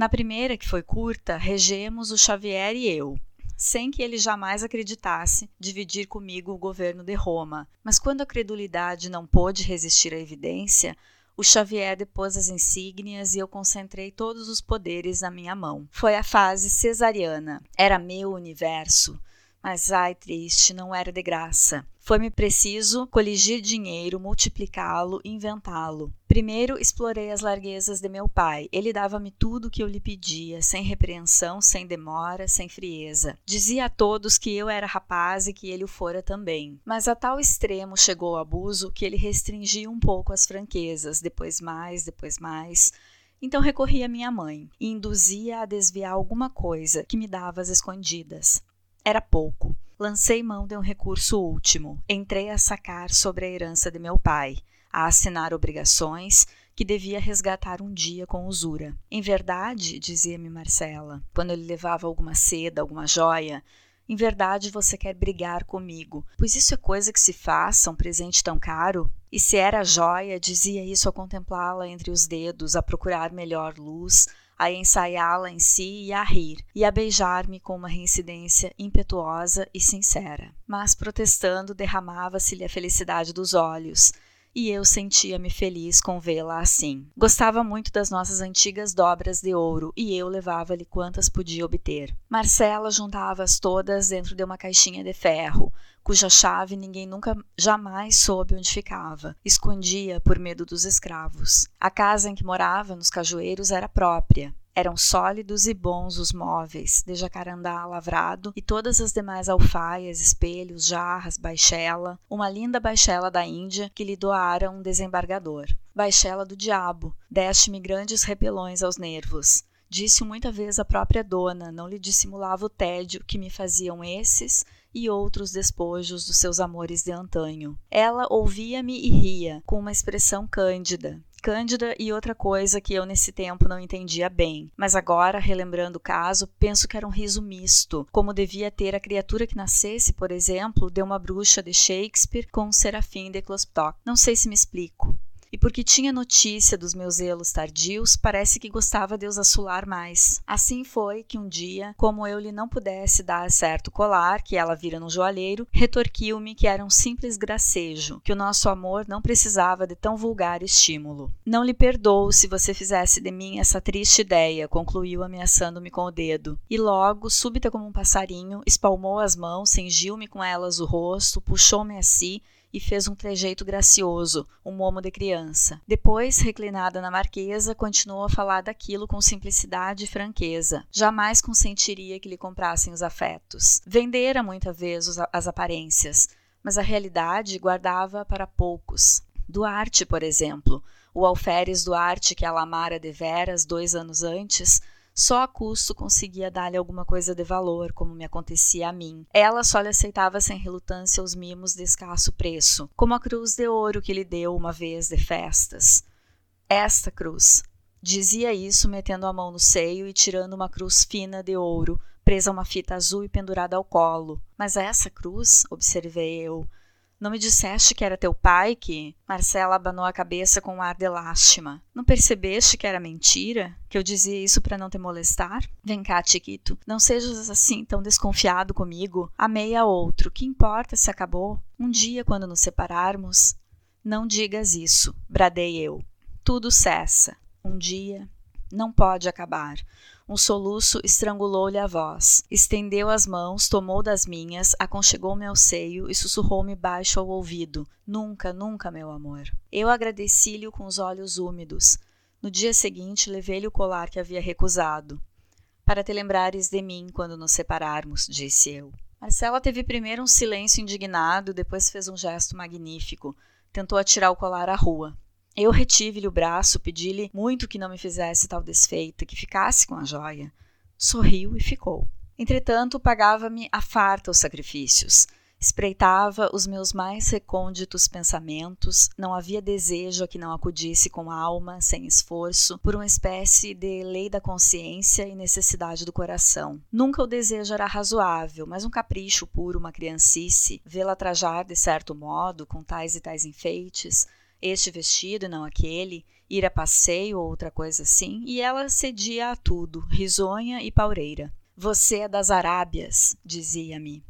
Na primeira, que foi curta, regemos o Xavier e eu, sem que ele jamais acreditasse dividir comigo o governo de Roma. Mas quando a credulidade não pôde resistir à evidência, o Xavier depôs as insígnias e eu concentrei todos os poderes na minha mão. Foi a fase cesariana. Era meu universo. Mas ai, triste, não era de graça. Foi-me preciso coligir dinheiro, multiplicá-lo, inventá-lo. Primeiro explorei as larguezas de meu pai. Ele dava-me tudo o que eu lhe pedia, sem repreensão, sem demora, sem frieza. Dizia a todos que eu era rapaz e que ele o fora também. Mas a tal extremo chegou o abuso que ele restringia um pouco as franquezas, depois mais, depois mais. Então recorri à minha mãe e induzia a desviar alguma coisa que me dava às escondidas. Era pouco. Lancei mão de um recurso último. Entrei a sacar sobre a herança de meu pai, a assinar obrigações que devia resgatar um dia com usura. Em verdade, dizia-me Marcela, quando ele levava alguma seda, alguma joia, em verdade você quer brigar comigo, pois isso é coisa que se faça, um presente tão caro? E se era joia, dizia isso a contemplá-la entre os dedos, a procurar melhor luz, a ensaiá-la em si e a rir, e a beijar-me com uma reincidência impetuosa e sincera. Mas, protestando, derramava-se-lhe a felicidade dos olhos, e eu sentia-me feliz com vê-la assim. Gostava muito das nossas antigas dobras de ouro e eu levava-lhe quantas podia obter. Marcela juntava-as todas dentro de uma caixinha de ferro, cuja chave ninguém nunca jamais soube onde ficava. Escondia por medo dos escravos. A casa em que morava, nos cajueiros, era própria. Eram sólidos e bons os móveis, de jacarandá lavrado e todas as demais alfaias, espelhos, jarras, baixela, uma linda baixela da Índia que lhe doara um desembargador. Baixela do diabo, deste-me grandes repelões aos nervos. Disse muita vez a própria dona, não lhe dissimulava o tédio que me faziam esses e outros despojos dos seus amores de antanho. Ela ouvia-me e ria, com uma expressão cândida, Cândida e outra coisa que eu nesse tempo não entendia bem. Mas agora, relembrando o caso, penso que era um riso misto, como devia ter a criatura que nascesse, por exemplo, de uma bruxa de Shakespeare com um serafim de Klopstock. Não sei se me explico e porque tinha notícia dos meus zelos tardios, parece que gostava de os assular mais. Assim foi que um dia, como eu lhe não pudesse dar certo colar que ela vira no joalheiro, retorquiu-me que era um simples gracejo, que o nosso amor não precisava de tão vulgar estímulo. Não lhe perdoo se você fizesse de mim essa triste ideia, concluiu ameaçando-me com o dedo. E logo, súbita como um passarinho, espalmou as mãos, cingiu-me com elas o rosto, puxou-me a si e fez um trejeito gracioso, um momo de criança. Depois, reclinada na marquesa, continuou a falar daquilo com simplicidade e franqueza. Jamais consentiria que lhe comprassem os afetos. Vendera muita vez as aparências, mas a realidade guardava para poucos. Duarte, por exemplo, o alferes Duarte que ela amara deveras dois anos antes, só a custo conseguia dar-lhe alguma coisa de valor, como me acontecia a mim. Ela só lhe aceitava sem relutância os mimos de escasso preço, como a cruz de ouro que lhe deu uma vez de festas. Esta cruz. Dizia isso metendo a mão no seio e tirando uma cruz fina de ouro, presa a uma fita azul e pendurada ao colo. Mas essa cruz, observei eu, não me disseste que era teu pai que. Marcela abanou a cabeça com um ar de lástima. Não percebeste que era mentira? Que eu dizia isso para não te molestar? Vem cá, Chiquito. Não sejas assim tão desconfiado comigo. Amei a outro. Que importa se acabou? Um dia, quando nos separarmos. Não digas isso, bradei eu. Tudo cessa. Um dia. Não pode acabar. Um soluço estrangulou-lhe a voz. Estendeu as mãos, tomou das minhas, aconchegou-me ao seio e sussurrou-me baixo ao ouvido: Nunca, nunca, meu amor. Eu agradeci-lhe com os olhos úmidos. No dia seguinte, levei-lhe o colar que havia recusado. Para te lembrares de mim quando nos separarmos, disse eu. Marcela teve primeiro um silêncio indignado, depois fez um gesto magnífico. Tentou atirar o colar à rua. Eu retive-lhe o braço, pedi-lhe muito que não me fizesse tal desfeita, que ficasse com a joia. Sorriu e ficou. Entretanto, pagava-me a farta os sacrifícios. Espreitava os meus mais recônditos pensamentos, não havia desejo a que não acudisse com alma, sem esforço, por uma espécie de lei da consciência e necessidade do coração. Nunca o desejo era razoável, mas um capricho puro, uma criancice, vê-la trajar de certo modo, com tais e tais enfeites, este vestido e não aquele, ir a passeio ou outra coisa assim, e ela cedia a tudo, risonha e paureira. Você é das Arábias, dizia-me.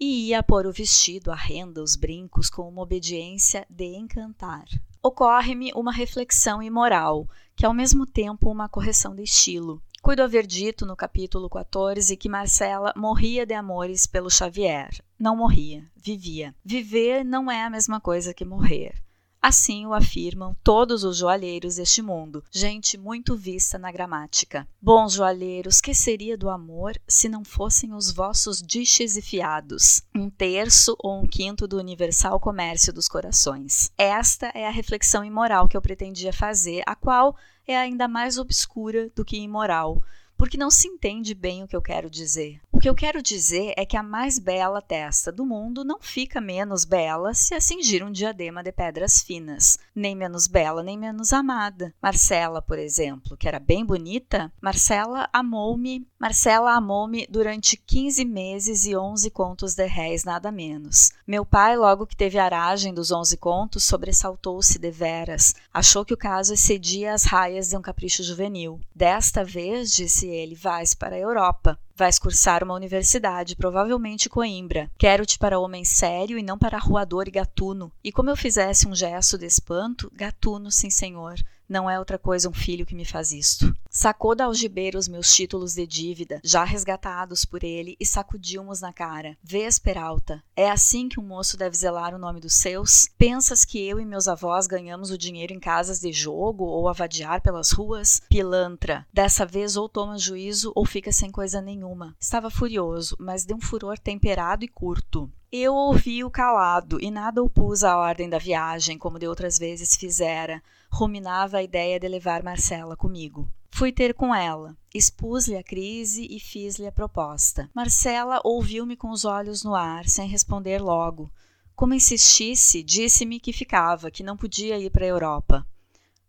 E ia pôr o vestido, a renda, os brincos com uma obediência de encantar. Ocorre-me uma reflexão imoral, que é ao mesmo tempo uma correção de estilo. Recuido haver dito no capítulo 14 que Marcela morria de amores pelo Xavier. Não morria, vivia. Viver não é a mesma coisa que morrer. Assim o afirmam todos os joalheiros deste mundo, gente muito vista na gramática. Bons joalheiros, que seria do amor se não fossem os vossos diches e fiados, um terço ou um quinto do universal comércio dos corações? Esta é a reflexão imoral que eu pretendia fazer, a qual é ainda mais obscura do que imoral, porque não se entende bem o que eu quero dizer. O que eu quero dizer é que a mais bela testa do mundo não fica menos bela se a cingir um diadema de pedras finas, nem menos bela nem menos amada. Marcela, por exemplo, que era bem bonita, Marcela amou-me, Marcela amou-me durante 15 meses e 11 contos de réis, nada menos. Meu pai, logo que teve a aragem dos 11 contos, sobressaltou-se deveras, achou que o caso excedia as raias de um capricho juvenil. Desta vez, disse ele, vais para a Europa. Vais cursar uma universidade, provavelmente Coimbra. Quero-te para homem sério e não para arruador e gatuno. E como eu fizesse um gesto de espanto, gatuno, sim senhor. Não é outra coisa um filho que me faz isto. Sacou da algibeira os meus títulos de dívida, já resgatados por ele, e sacudiu-mos na cara. Vês, Peralta, é assim que um moço deve zelar o nome dos seus? Pensas que eu e meus avós ganhamos o dinheiro em casas de jogo ou a vadiar pelas ruas? Pilantra, dessa vez ou toma juízo ou fica sem coisa nenhuma. Estava furioso, mas de um furor temperado e curto. Eu ouvi-o calado e nada opus à ordem da viagem, como de outras vezes fizera. Ruminava a ideia de levar Marcela comigo. Fui ter com ela, expus-lhe a crise e fiz-lhe a proposta. Marcela ouviu-me com os olhos no ar, sem responder logo. Como insistisse, disse-me que ficava, que não podia ir para a Europa.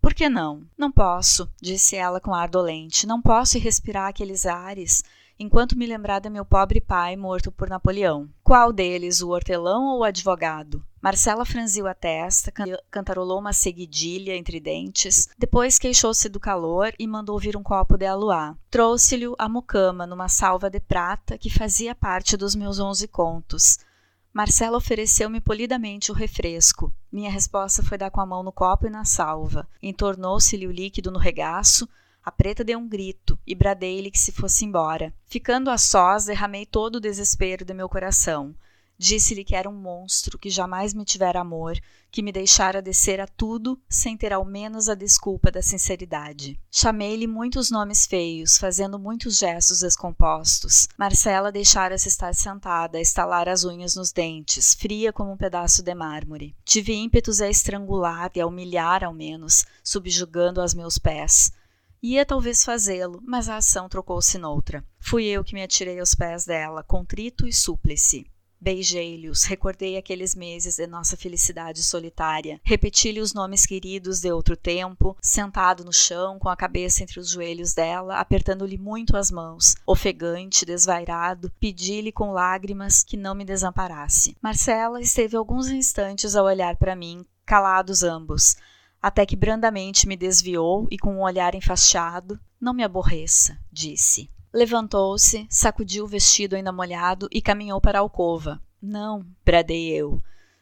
Por que não? Não posso, disse ela com ar dolente. Não posso ir respirar aqueles ares enquanto me lembrar de meu pobre pai morto por Napoleão. Qual deles, o hortelão ou o advogado? Marcela franziu a testa, cantarolou uma seguidilha entre dentes, depois queixou-se do calor e mandou vir um copo de aluá. Trouxe-lhe a mucama numa salva de prata que fazia parte dos meus onze contos. Marcela ofereceu-me polidamente o refresco. Minha resposta foi dar com a mão no copo e na salva. Entornou-se-lhe o líquido no regaço, a preta deu um grito e bradei-lhe que se fosse embora. Ficando a sós, derramei todo o desespero de meu coração. Disse-lhe que era um monstro, que jamais me tivera amor, que me deixara descer a tudo sem ter ao menos a desculpa da sinceridade. Chamei-lhe muitos nomes feios, fazendo muitos gestos descompostos. Marcela deixara-se estar sentada, estalar as unhas nos dentes, fria como um pedaço de mármore. Tive ímpetos a estrangular e a humilhar ao menos, subjugando aos meus pés. Ia talvez fazê-lo, mas a ação trocou-se noutra. Fui eu que me atirei aos pés dela, contrito e súplice. Beijei-lhes, recordei aqueles meses de nossa felicidade solitária, repeti-lhe os nomes queridos de outro tempo, sentado no chão, com a cabeça entre os joelhos dela, apertando-lhe muito as mãos, ofegante, desvairado, pedi-lhe com lágrimas que não me desamparasse. Marcela esteve alguns instantes a olhar para mim, calados ambos, até que brandamente me desviou e com um olhar enfaixado, não me aborreça, disse. Levantou-se, sacudiu o vestido ainda molhado e caminhou para a alcova. Não, bradei eu.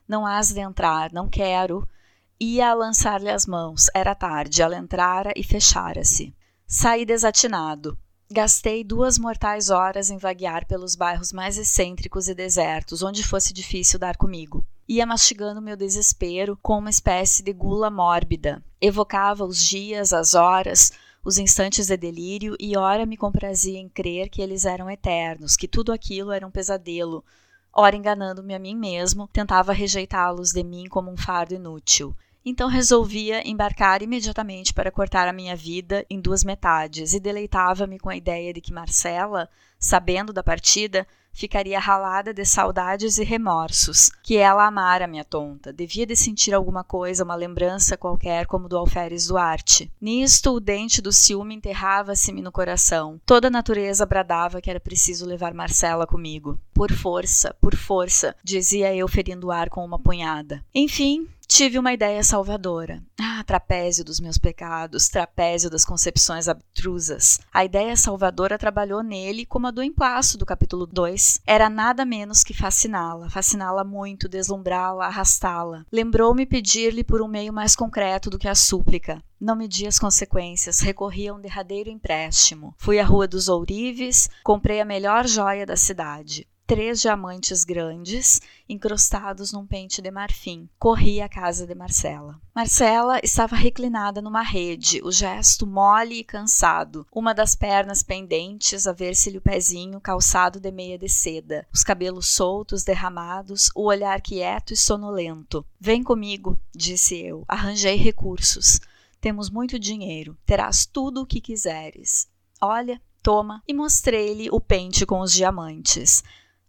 Não has de entrar, não quero. Ia a lançar-lhe as mãos. Era tarde, ela entrara e fechara-se. Saí desatinado. Gastei duas mortais horas em vaguear pelos bairros mais excêntricos e desertos, onde fosse difícil dar comigo. Ia mastigando meu desespero com uma espécie de gula mórbida. Evocava os dias, as horas, os instantes de delírio e ora me comprazia em crer que eles eram eternos, que tudo aquilo era um pesadelo. Ora, enganando-me a mim mesmo, tentava rejeitá-los de mim como um fardo inútil. Então resolvia embarcar imediatamente para cortar a minha vida em duas metades e deleitava-me com a ideia de que Marcela, sabendo da partida, ficaria ralada de saudades e remorsos, que ela amara minha tonta, devia de sentir alguma coisa, uma lembrança qualquer como do alferes Duarte. Nisto o dente do ciúme enterrava-se-me no coração. Toda a natureza bradava que era preciso levar Marcela comigo. Por força, por força, dizia eu ferindo o ar com uma punhada. Enfim, tive uma ideia salvadora. Ah, trapézio dos meus pecados, trapézio das concepções abstrusas. A ideia salvadora trabalhou nele como a do emplaço do capítulo 2. Era nada menos que fasciná-la, fasciná-la muito, deslumbrá-la, arrastá-la. Lembrou-me pedir-lhe por um meio mais concreto do que a súplica. Não medi as consequências, recorri a um derradeiro empréstimo. Fui à Rua dos Ourives, comprei a melhor joia da cidade três diamantes grandes encrostados num pente de marfim. Corri à casa de Marcela. Marcela estava reclinada numa rede, o gesto mole e cansado, uma das pernas pendentes a ver-se-lhe o pezinho calçado de meia de seda, os cabelos soltos, derramados, o olhar quieto e sonolento. Vem comigo, disse eu. Arranjei recursos. Temos muito dinheiro. Terás tudo o que quiseres. Olha, toma. E mostrei-lhe o pente com os diamantes.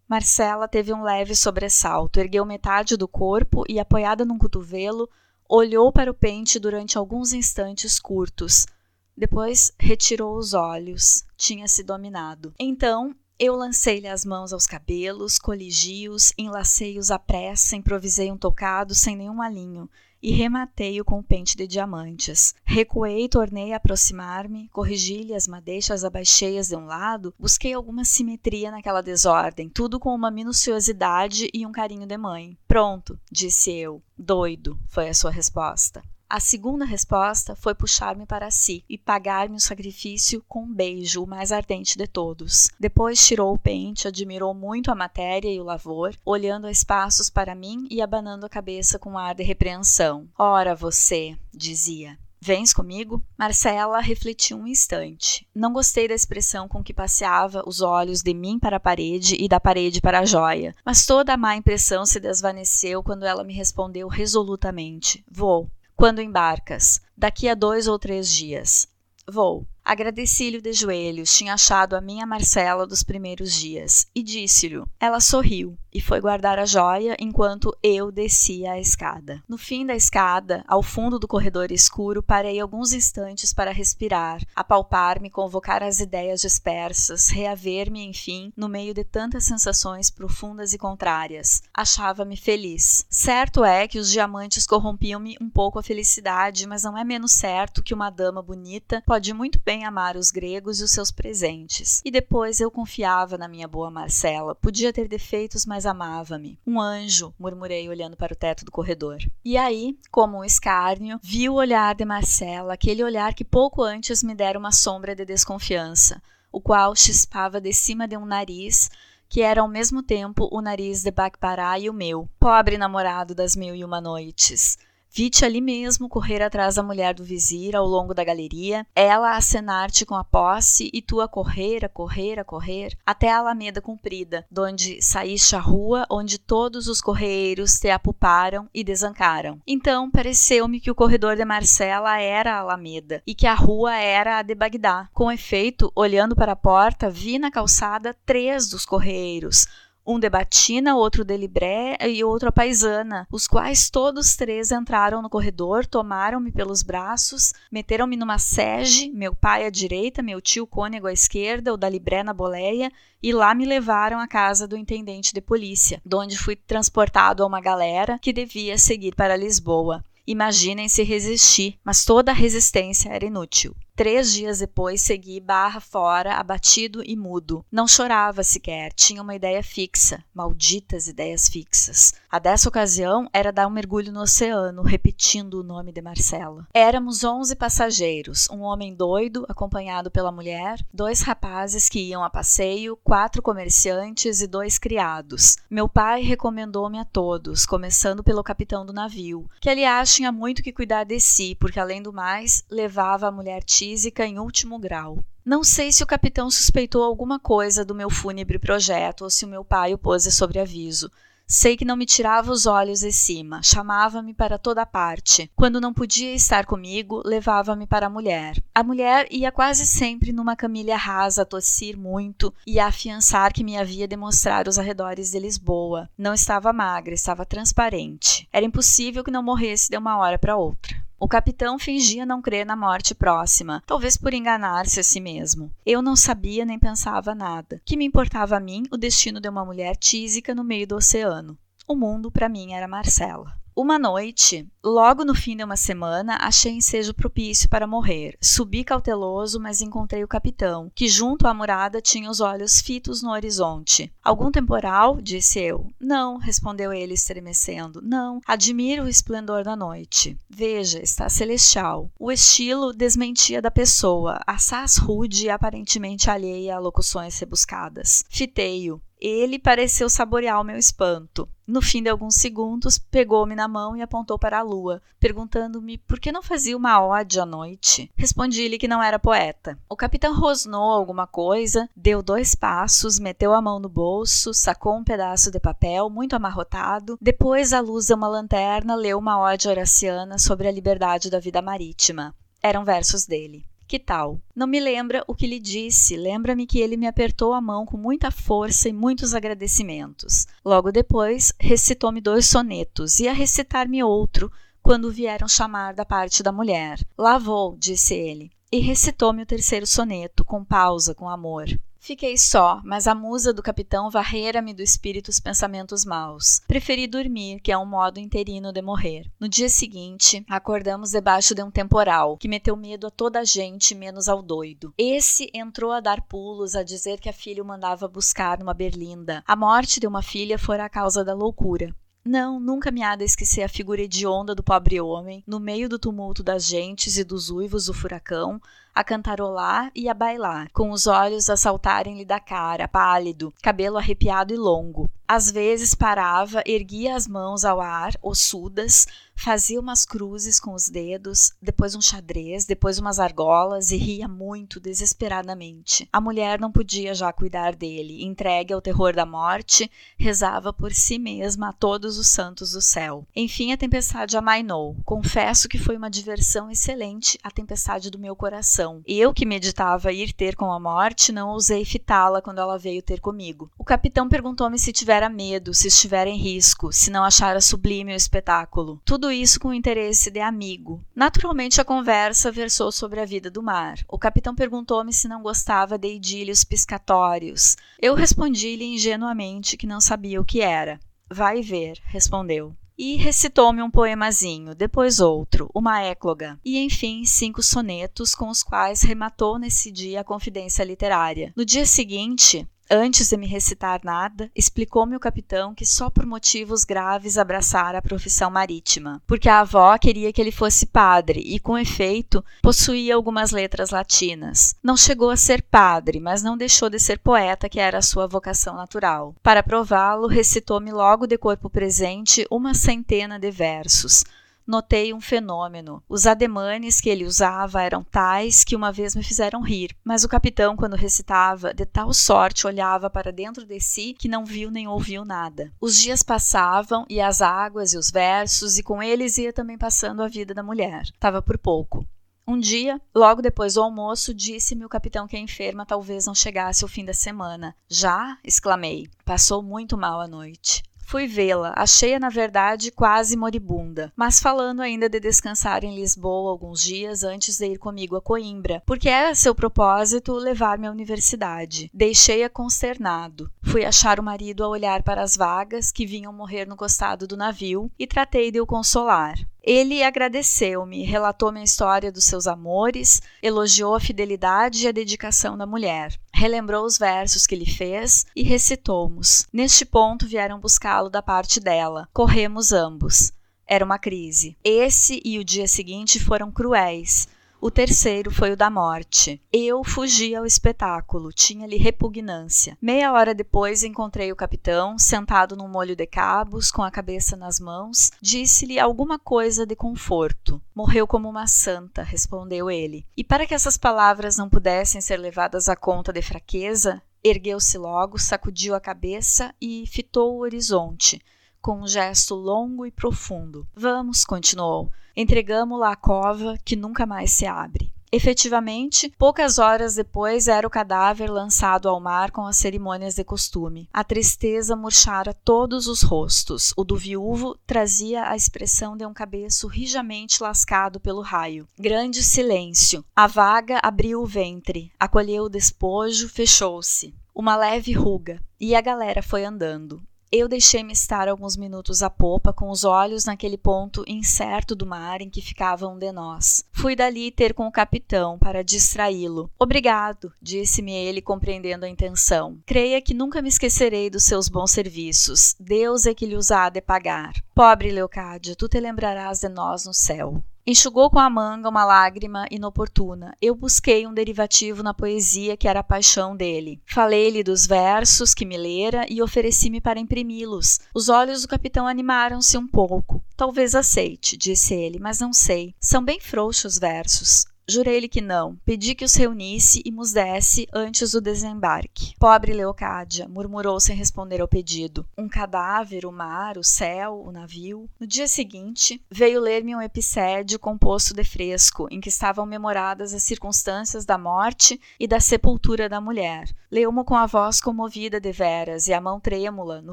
Marcela teve um leve sobressalto, ergueu metade do corpo e, apoiada num cotovelo, olhou para o pente durante alguns instantes curtos. Depois retirou os olhos. Tinha se dominado. Então eu lancei-lhe as mãos aos cabelos, coligi-os, enlacei-os à pressa, improvisei um tocado sem nenhum alinho e rematei-o com o pente de diamantes. Recuei, tornei a aproximar-me, corrigi-lhe as madeixas abaixeias de um lado, busquei alguma simetria naquela desordem, tudo com uma minuciosidade e um carinho de mãe. Pronto, disse eu. Doido, foi a sua resposta. A segunda resposta foi puxar-me para si e pagar-me o sacrifício com um beijo, o mais ardente de todos. Depois tirou o pente, admirou muito a matéria e o lavor, olhando a espaços para mim e abanando a cabeça com ar de repreensão. Ora, você, dizia. Vens comigo? Marcela refletiu um instante. Não gostei da expressão com que passeava os olhos de mim para a parede e da parede para a joia, mas toda a má impressão se desvaneceu quando ela me respondeu resolutamente: Vou. Quando embarcas? Daqui a dois ou três dias. Vou. Agradeci-lhe de joelhos, tinha achado a minha Marcela dos primeiros dias, e disse-lhe. Ela sorriu e foi guardar a joia enquanto eu descia a escada. No fim da escada, ao fundo do corredor escuro, parei alguns instantes para respirar, apalpar-me, convocar as ideias dispersas, reaver-me, enfim, no meio de tantas sensações profundas e contrárias. Achava-me feliz. Certo é que os diamantes corrompiam-me um pouco a felicidade, mas não é menos certo que uma dama bonita pode muito bem amar os gregos e os seus presentes. E depois eu confiava na minha boa Marcela. Podia ter defeitos, mas amava-me. Um anjo, murmurei olhando para o teto do corredor. E aí, como um escárnio, vi o olhar de Marcela, aquele olhar que pouco antes me dera uma sombra de desconfiança, o qual chispava de cima de um nariz que era ao mesmo tempo o nariz de Bacpará e o meu, pobre namorado das mil e uma noites. Vi-te ali mesmo correr atrás da mulher do vizir ao longo da galeria, ela a acenar-te com a posse e tu a correr, a correr, a correr, até a alameda comprida, donde saíste à rua onde todos os correiros te apuparam e desancaram. Então pareceu-me que o corredor de Marcela era a alameda e que a rua era a de Bagdá. Com efeito, olhando para a porta, vi na calçada três dos correiros, um de batina, outro de libré e outro a paisana, os quais todos três entraram no corredor, tomaram-me pelos braços, meteram-me numa sege, meu pai à direita, meu tio cônego à esquerda, o da libré na boleia, e lá me levaram à casa do intendente de polícia, donde fui transportado a uma galera que devia seguir para Lisboa. Imaginem se resistir, mas toda a resistência era inútil. Três dias depois segui barra fora, abatido e mudo. Não chorava sequer, tinha uma ideia fixa. Malditas ideias fixas. A dessa ocasião era dar um mergulho no oceano, repetindo o nome de Marcela. Éramos onze passageiros, um homem doido, acompanhado pela mulher, dois rapazes que iam a passeio, quatro comerciantes e dois criados. Meu pai recomendou-me a todos, começando pelo capitão do navio, que aliás tinha muito que cuidar de si, porque além do mais, levava a mulher tia física em último grau. Não sei se o capitão suspeitou alguma coisa do meu fúnebre projeto ou se o meu pai o pôs sobre aviso. Sei que não me tirava os olhos de cima, chamava-me para toda parte. Quando não podia estar comigo, levava-me para a mulher. A mulher ia quase sempre numa camilha rasa a tossir muito e a afiançar que me havia de mostrar os arredores de Lisboa. Não estava magra, estava transparente. Era impossível que não morresse de uma hora para outra. O capitão fingia não crer na morte próxima, talvez por enganar-se a si mesmo. Eu não sabia nem pensava nada. Que me importava a mim o destino de uma mulher tísica no meio do oceano? O mundo para mim era Marcela. Uma noite, logo no fim de uma semana, achei ensejo propício para morrer. Subi cauteloso, mas encontrei o capitão, que junto à murada tinha os olhos fitos no horizonte. Algum temporal? disse eu. Não, respondeu ele estremecendo. Não, admiro o esplendor da noite. Veja, está celestial. O estilo desmentia da pessoa, assaz rude e aparentemente alheia a locuções rebuscadas. Fitei-o. Ele pareceu saborear o meu espanto. No fim de alguns segundos, pegou-me na mão e apontou para a lua, perguntando-me por que não fazia uma ode à noite. Respondi-lhe que não era poeta. O capitão rosnou alguma coisa, deu dois passos, meteu a mão no bolso, sacou um pedaço de papel muito amarrotado, depois, à luz de uma lanterna, leu uma ode horaciana sobre a liberdade da vida marítima. Eram versos dele. Que tal? Não me lembra o que lhe disse, lembra-me que ele me apertou a mão com muita força e muitos agradecimentos. Logo depois, recitou-me dois sonetos, ia recitar-me outro, quando vieram chamar da parte da mulher. Lá vou, disse ele, e recitou-me o terceiro soneto, com pausa, com amor. Fiquei só, mas a musa do capitão varrera-me do espírito os pensamentos maus. Preferi dormir, que é um modo interino de morrer. No dia seguinte, acordamos debaixo de um temporal, que meteu medo a toda a gente, menos ao doido. Esse entrou a dar pulos, a dizer que a filha o mandava buscar numa berlinda. A morte de uma filha fora a causa da loucura. Não, nunca me há de esquecer a figura hedionda do pobre homem, no meio do tumulto das gentes e dos uivos do furacão, a cantarolar e a bailar, com os olhos a saltarem-lhe da cara, pálido, cabelo arrepiado e longo. Às vezes parava, erguia as mãos ao ar, ossudas, fazia umas cruzes com os dedos, depois um xadrez, depois umas argolas e ria muito, desesperadamente. A mulher não podia já cuidar dele, entregue ao terror da morte, rezava por si mesma a todos os santos do céu. Enfim, a tempestade amainou. Confesso que foi uma diversão excelente a tempestade do meu coração. Eu, que meditava ir ter com a morte, não ousei fitá-la quando ela veio ter comigo. O capitão perguntou-me se tivera medo, se estiver em risco, se não achara sublime o espetáculo. Tudo isso com interesse de amigo. Naturalmente, a conversa versou sobre a vida do mar. O capitão perguntou-me se não gostava de idílios piscatórios. Eu respondi-lhe ingenuamente que não sabia o que era. Vai ver, respondeu e recitou-me um poemazinho, depois outro, uma écloga, e enfim cinco sonetos com os quais rematou nesse dia a confidência literária. No dia seguinte, Antes de me recitar nada, explicou-me o capitão que só por motivos graves abraçara a profissão marítima, porque a avó queria que ele fosse padre e, com efeito, possuía algumas letras latinas. Não chegou a ser padre, mas não deixou de ser poeta, que era a sua vocação natural. Para prová-lo, recitou-me logo de corpo presente uma centena de versos, notei um fenômeno. Os ademanes que ele usava eram tais que uma vez me fizeram rir, mas o capitão, quando recitava, de tal sorte olhava para dentro de si que não viu nem ouviu nada. Os dias passavam e as águas e os versos, e com eles ia também passando a vida da mulher. Estava por pouco. Um dia, logo depois do almoço, disse-me o capitão que a enferma talvez não chegasse o fim da semana. Já? exclamei. Passou muito mal a noite. Fui vê-la, achei-a na verdade quase moribunda, mas falando ainda de descansar em Lisboa alguns dias antes de ir comigo a Coimbra, porque era seu propósito levar-me à universidade. Deixei-a consternado. Fui achar o marido a olhar para as vagas que vinham morrer no costado do navio e tratei de o consolar. Ele agradeceu-me, relatou-me a história dos seus amores, elogiou a fidelidade e a dedicação da mulher, relembrou os versos que lhe fez e recitou-mos. Neste ponto vieram buscá-lo da parte dela. Corremos ambos. Era uma crise. Esse e o dia seguinte foram cruéis. O terceiro foi o da morte. Eu fugi ao espetáculo, tinha-lhe repugnância. Meia hora depois encontrei o capitão, sentado num molho de cabos, com a cabeça nas mãos. Disse-lhe alguma coisa de conforto. Morreu como uma santa, respondeu ele. E para que essas palavras não pudessem ser levadas à conta de fraqueza, ergueu-se logo, sacudiu a cabeça e fitou o horizonte com um gesto longo e profundo. Vamos, continuou. Entregamo-la à cova que nunca mais se abre. Efetivamente, poucas horas depois era o cadáver lançado ao mar com as cerimônias de costume. A tristeza murchara todos os rostos. O do viúvo trazia a expressão de um cabeço rijamente lascado pelo raio. Grande silêncio. A vaga abriu o ventre, acolheu o despojo, fechou-se. Uma leve ruga, e a galera foi andando. Eu deixei-me estar alguns minutos à popa, com os olhos naquele ponto incerto do mar em que ficava um de nós. Fui dali ter com o capitão para distraí-lo. Obrigado, disse-me ele, compreendendo a intenção. Creia que nunca me esquecerei dos seus bons serviços. Deus é que lhe os de pagar. Pobre Leocádia, tu te lembrarás de nós no céu. Enxugou com a manga uma lágrima inoportuna. Eu busquei um derivativo na poesia que era a paixão dele. Falei-lhe dos versos que me lera e ofereci-me para imprimi-los. Os olhos do capitão animaram-se um pouco. Talvez aceite, disse ele, mas não sei. São bem frouxos os versos. Jurei-lhe que não. Pedi que os reunisse e nos desse antes do desembarque. Pobre Leocádia, murmurou sem responder ao pedido. Um cadáver, o mar, o céu, o navio. No dia seguinte, veio ler-me um epicédio composto de fresco, em que estavam memoradas as circunstâncias da morte e da sepultura da mulher. Leu-mo com a voz comovida de veras e a mão trêmula. No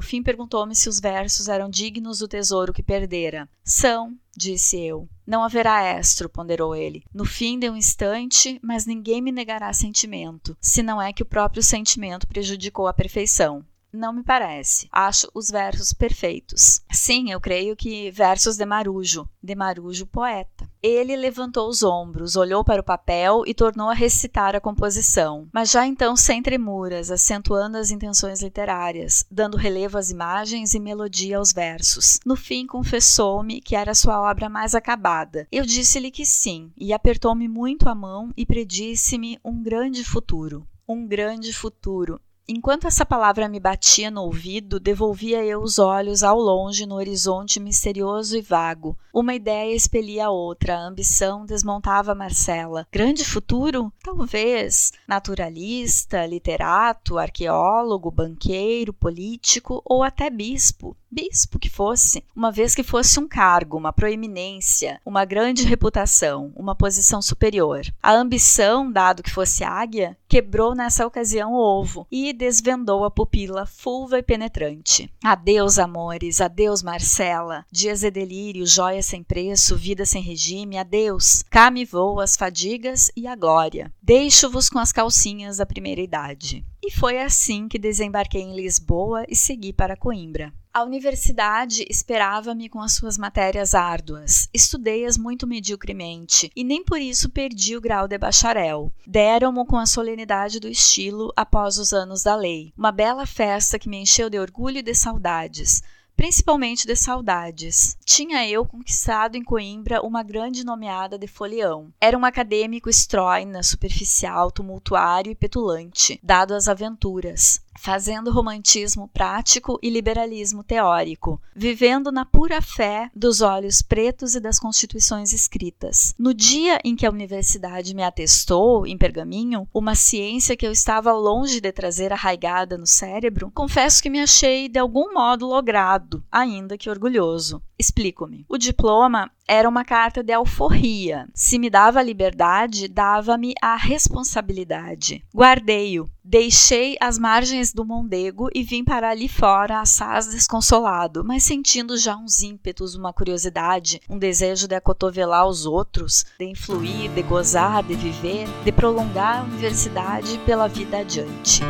fim perguntou-me se os versos eram dignos do tesouro que perdera. São, disse eu. Não haverá estro, ponderou ele. No fim de um instante, mas ninguém me negará sentimento, se não é que o próprio sentimento prejudicou a perfeição. Não me parece. Acho os versos perfeitos. Sim, eu creio que versos de Marujo, de Marujo poeta. Ele levantou os ombros, olhou para o papel e tornou a recitar a composição, mas já então sem tremuras, acentuando as intenções literárias, dando relevo às imagens e melodia aos versos. No fim, confessou-me que era sua obra mais acabada. Eu disse-lhe que sim, e apertou-me muito a mão e predisse-me um grande futuro. Um grande futuro, Enquanto essa palavra me batia no ouvido, devolvia eu os olhos ao longe no horizonte misterioso e vago. Uma ideia expelia a outra, a ambição desmontava Marcela. Grande futuro? Talvez. Naturalista, literato, arqueólogo, banqueiro, político ou até bispo bispo que fosse, uma vez que fosse um cargo, uma proeminência, uma grande reputação, uma posição superior. A ambição, dado que fosse águia, quebrou nessa ocasião o ovo e desvendou a pupila fulva e penetrante. Adeus, amores, adeus, Marcela. Dias de delírio, joias sem preço, vida sem regime, adeus. Cá me vou as fadigas e a glória. Deixo-vos com as calcinhas da primeira idade. E foi assim que desembarquei em Lisboa e segui para Coimbra. A universidade esperava-me com as suas matérias árduas. Estudei-as muito mediocremente e nem por isso perdi o grau de bacharel. Deram-mo com a solenidade do estilo após os anos da lei. Uma bela festa que me encheu de orgulho e de saudades principalmente de saudades. Tinha eu conquistado em Coimbra uma grande nomeada de folião. Era um acadêmico estróina, superficial, tumultuário e petulante, dado às aventuras fazendo romantismo prático e liberalismo teórico, vivendo na pura fé dos olhos pretos e das constituições escritas. No dia em que a universidade me atestou, em pergaminho, uma ciência que eu estava longe de trazer arraigada no cérebro, confesso que me achei de algum modo logrado, ainda que orgulhoso. Explico-me. O diploma era uma carta de alforria. Se me dava liberdade, dava-me a responsabilidade. Guardei-o. Deixei as margens do Mondego e vim para ali fora, assaz desconsolado, mas sentindo já uns ímpetos, uma curiosidade, um desejo de acotovelar os outros, de influir, de gozar, de viver, de prolongar a universidade pela vida adiante.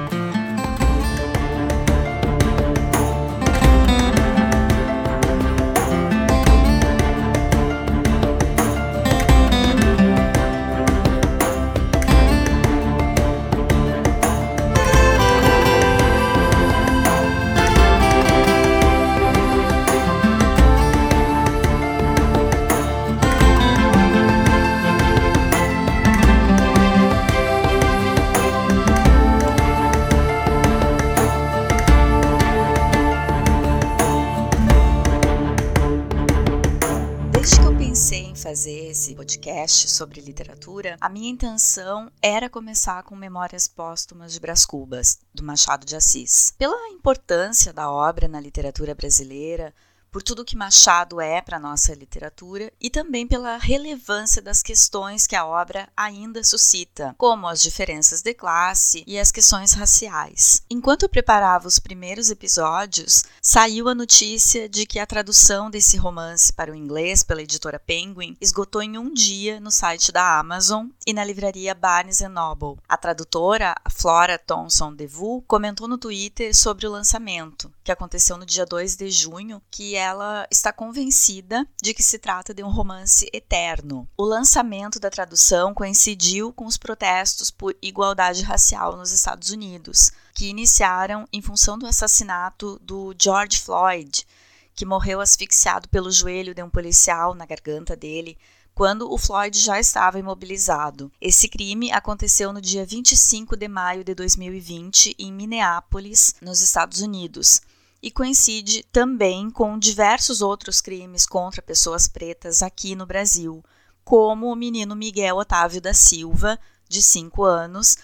Podcast sobre literatura, a minha intenção era começar com Memórias Póstumas de Brás Cubas, do Machado de Assis. Pela importância da obra na literatura brasileira, por tudo que Machado é para a nossa literatura e também pela relevância das questões que a obra ainda suscita, como as diferenças de classe e as questões raciais. Enquanto eu preparava os primeiros episódios, saiu a notícia de que a tradução desse romance para o inglês pela editora Penguin esgotou em um dia no site da Amazon e na livraria Barnes Noble. A tradutora, Flora Thomson DeVoe, comentou no Twitter sobre o lançamento, que aconteceu no dia 2 de junho, que ela está convencida de que se trata de um romance eterno. O lançamento da tradução coincidiu com os protestos por igualdade racial nos Estados Unidos, que iniciaram em função do assassinato do George Floyd, que morreu asfixiado pelo joelho de um policial na garganta dele quando o Floyd já estava imobilizado. Esse crime aconteceu no dia 25 de maio de 2020 em Minneapolis, nos Estados Unidos e coincide também com diversos outros crimes contra pessoas pretas aqui no Brasil, como o menino Miguel Otávio da Silva, de 5 anos,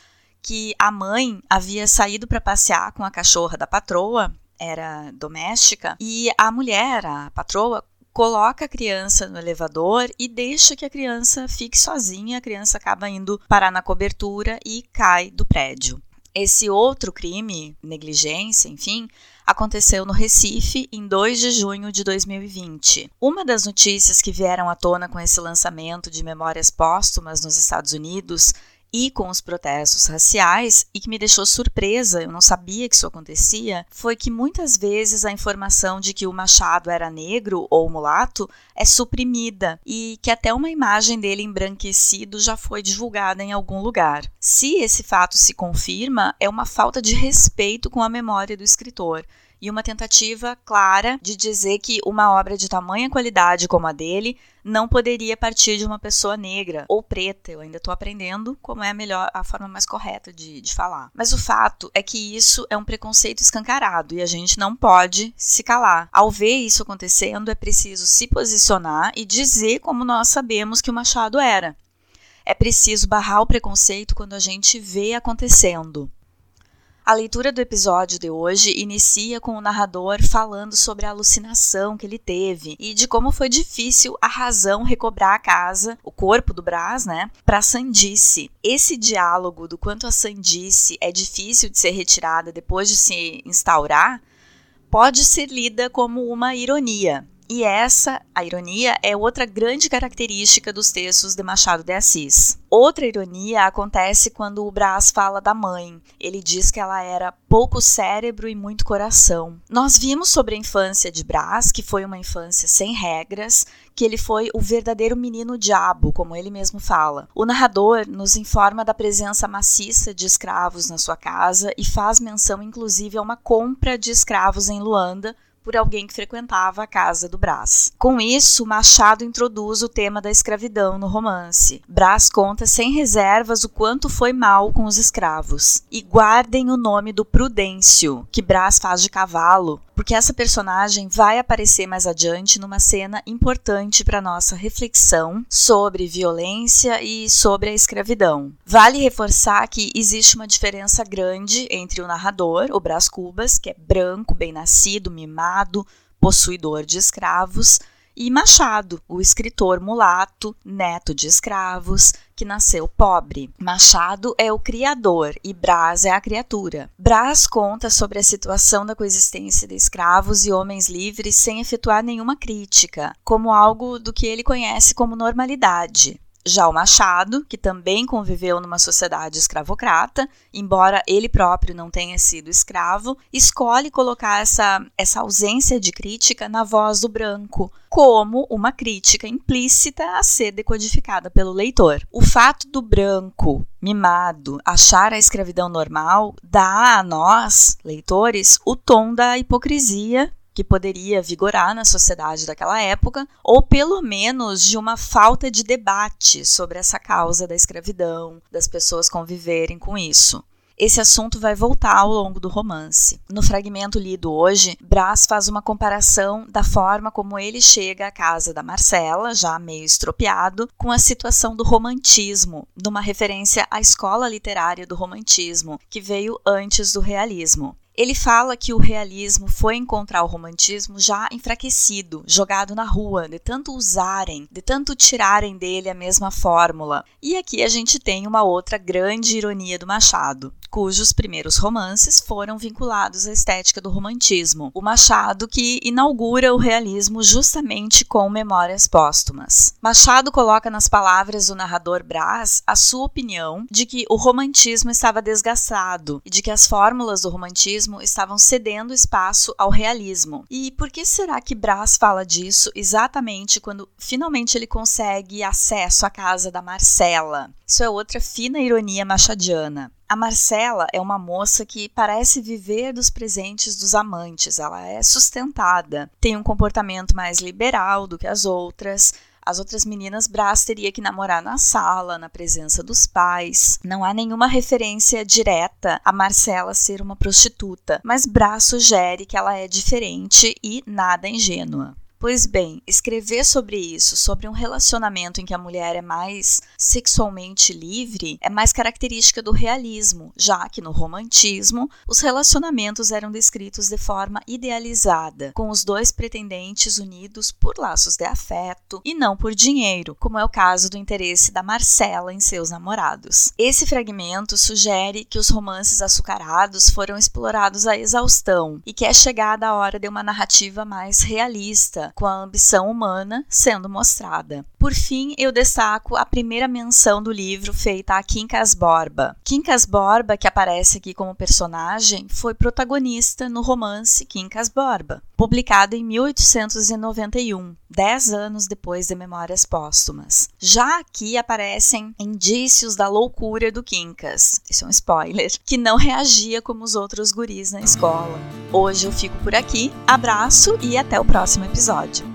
que a mãe havia saído para passear com a cachorra da patroa, era doméstica, e a mulher, a patroa, coloca a criança no elevador e deixa que a criança fique sozinha, a criança acaba indo parar na cobertura e cai do prédio. Esse outro crime, negligência, enfim, aconteceu no Recife em 2 de junho de 2020. Uma das notícias que vieram à tona com esse lançamento de memórias póstumas nos Estados Unidos e com os protestos raciais, e que me deixou surpresa, eu não sabia que isso acontecia, foi que muitas vezes a informação de que o Machado era negro ou mulato é suprimida e que até uma imagem dele embranquecido já foi divulgada em algum lugar. Se esse fato se confirma, é uma falta de respeito com a memória do escritor e uma tentativa clara de dizer que uma obra de tamanha qualidade como a dele não poderia partir de uma pessoa negra ou preta. Eu ainda estou aprendendo como é a melhor, a forma mais correta de, de falar. Mas o fato é que isso é um preconceito escancarado e a gente não pode se calar. Ao ver isso acontecendo, é preciso se posicionar e dizer como nós sabemos que o Machado era. É preciso barrar o preconceito quando a gente vê acontecendo. A leitura do episódio de hoje inicia com o narrador falando sobre a alucinação que ele teve e de como foi difícil a razão recobrar a casa, o corpo do Brás, né, para Sandice. Esse diálogo do quanto a Sandice é difícil de ser retirada depois de se instaurar pode ser lida como uma ironia. E essa, a ironia, é outra grande característica dos textos de Machado de Assis. Outra ironia acontece quando o Brás fala da mãe. Ele diz que ela era pouco cérebro e muito coração. Nós vimos sobre a infância de Brás, que foi uma infância sem regras, que ele foi o verdadeiro menino diabo, como ele mesmo fala. O narrador nos informa da presença maciça de escravos na sua casa e faz menção inclusive a uma compra de escravos em Luanda por alguém que frequentava a casa do Brás. Com isso, Machado introduz o tema da escravidão no romance. Brás conta sem reservas o quanto foi mal com os escravos. E guardem o nome do Prudêncio, que Brás faz de cavalo, porque essa personagem vai aparecer mais adiante numa cena importante para nossa reflexão sobre violência e sobre a escravidão. Vale reforçar que existe uma diferença grande entre o narrador, o Brás Cubas, que é branco, bem nascido, mimado, possuidor de escravos, e Machado, o escritor mulato, neto de escravos, que nasceu pobre. Machado é o criador e Brás é a criatura. Brás conta sobre a situação da coexistência de escravos e homens livres sem efetuar nenhuma crítica, como algo do que ele conhece como normalidade. Já o Machado, que também conviveu numa sociedade escravocrata, embora ele próprio não tenha sido escravo, escolhe colocar essa, essa ausência de crítica na voz do branco, como uma crítica implícita a ser decodificada pelo leitor. O fato do branco, mimado, achar a escravidão normal dá a nós, leitores, o tom da hipocrisia que poderia vigorar na sociedade daquela época, ou pelo menos de uma falta de debate sobre essa causa da escravidão, das pessoas conviverem com isso. Esse assunto vai voltar ao longo do romance. No fragmento lido hoje, Brás faz uma comparação da forma como ele chega à casa da Marcela, já meio estropiado, com a situação do romantismo, numa referência à escola literária do romantismo, que veio antes do realismo. Ele fala que o realismo foi encontrar o romantismo já enfraquecido, jogado na rua, de tanto usarem, de tanto tirarem dele a mesma fórmula. E aqui a gente tem uma outra grande ironia do Machado cujos primeiros romances foram vinculados à estética do romantismo. O Machado que inaugura o realismo justamente com Memórias Póstumas. Machado coloca nas palavras do narrador Brás a sua opinião de que o romantismo estava desgastado e de que as fórmulas do romantismo estavam cedendo espaço ao realismo. E por que será que Brás fala disso exatamente quando finalmente ele consegue acesso à casa da Marcela? Isso é outra fina ironia machadiana. A Marcela é uma moça que parece viver dos presentes dos amantes, ela é sustentada, tem um comportamento mais liberal do que as outras. As outras meninas, Brás teria que namorar na sala, na presença dos pais. Não há nenhuma referência direta a Marcela ser uma prostituta, mas Brás sugere que ela é diferente e nada ingênua. Pois bem, escrever sobre isso, sobre um relacionamento em que a mulher é mais sexualmente livre, é mais característica do realismo, já que no romantismo os relacionamentos eram descritos de forma idealizada, com os dois pretendentes unidos por laços de afeto e não por dinheiro, como é o caso do interesse da Marcela em seus namorados. Esse fragmento sugere que os romances açucarados foram explorados à exaustão e que é chegada a hora de uma narrativa mais realista, com a ambição humana sendo mostrada. Por fim, eu destaco a primeira menção do livro feita a Quincas Borba. Quincas Borba, que aparece aqui como personagem, foi protagonista no romance Quincas Borba, publicado em 1891, dez anos depois de Memórias Póstumas. Já aqui aparecem indícios da loucura do Quincas, isso é um spoiler, que não reagia como os outros guris na escola. Hoje eu fico por aqui, abraço e até o próximo episódio.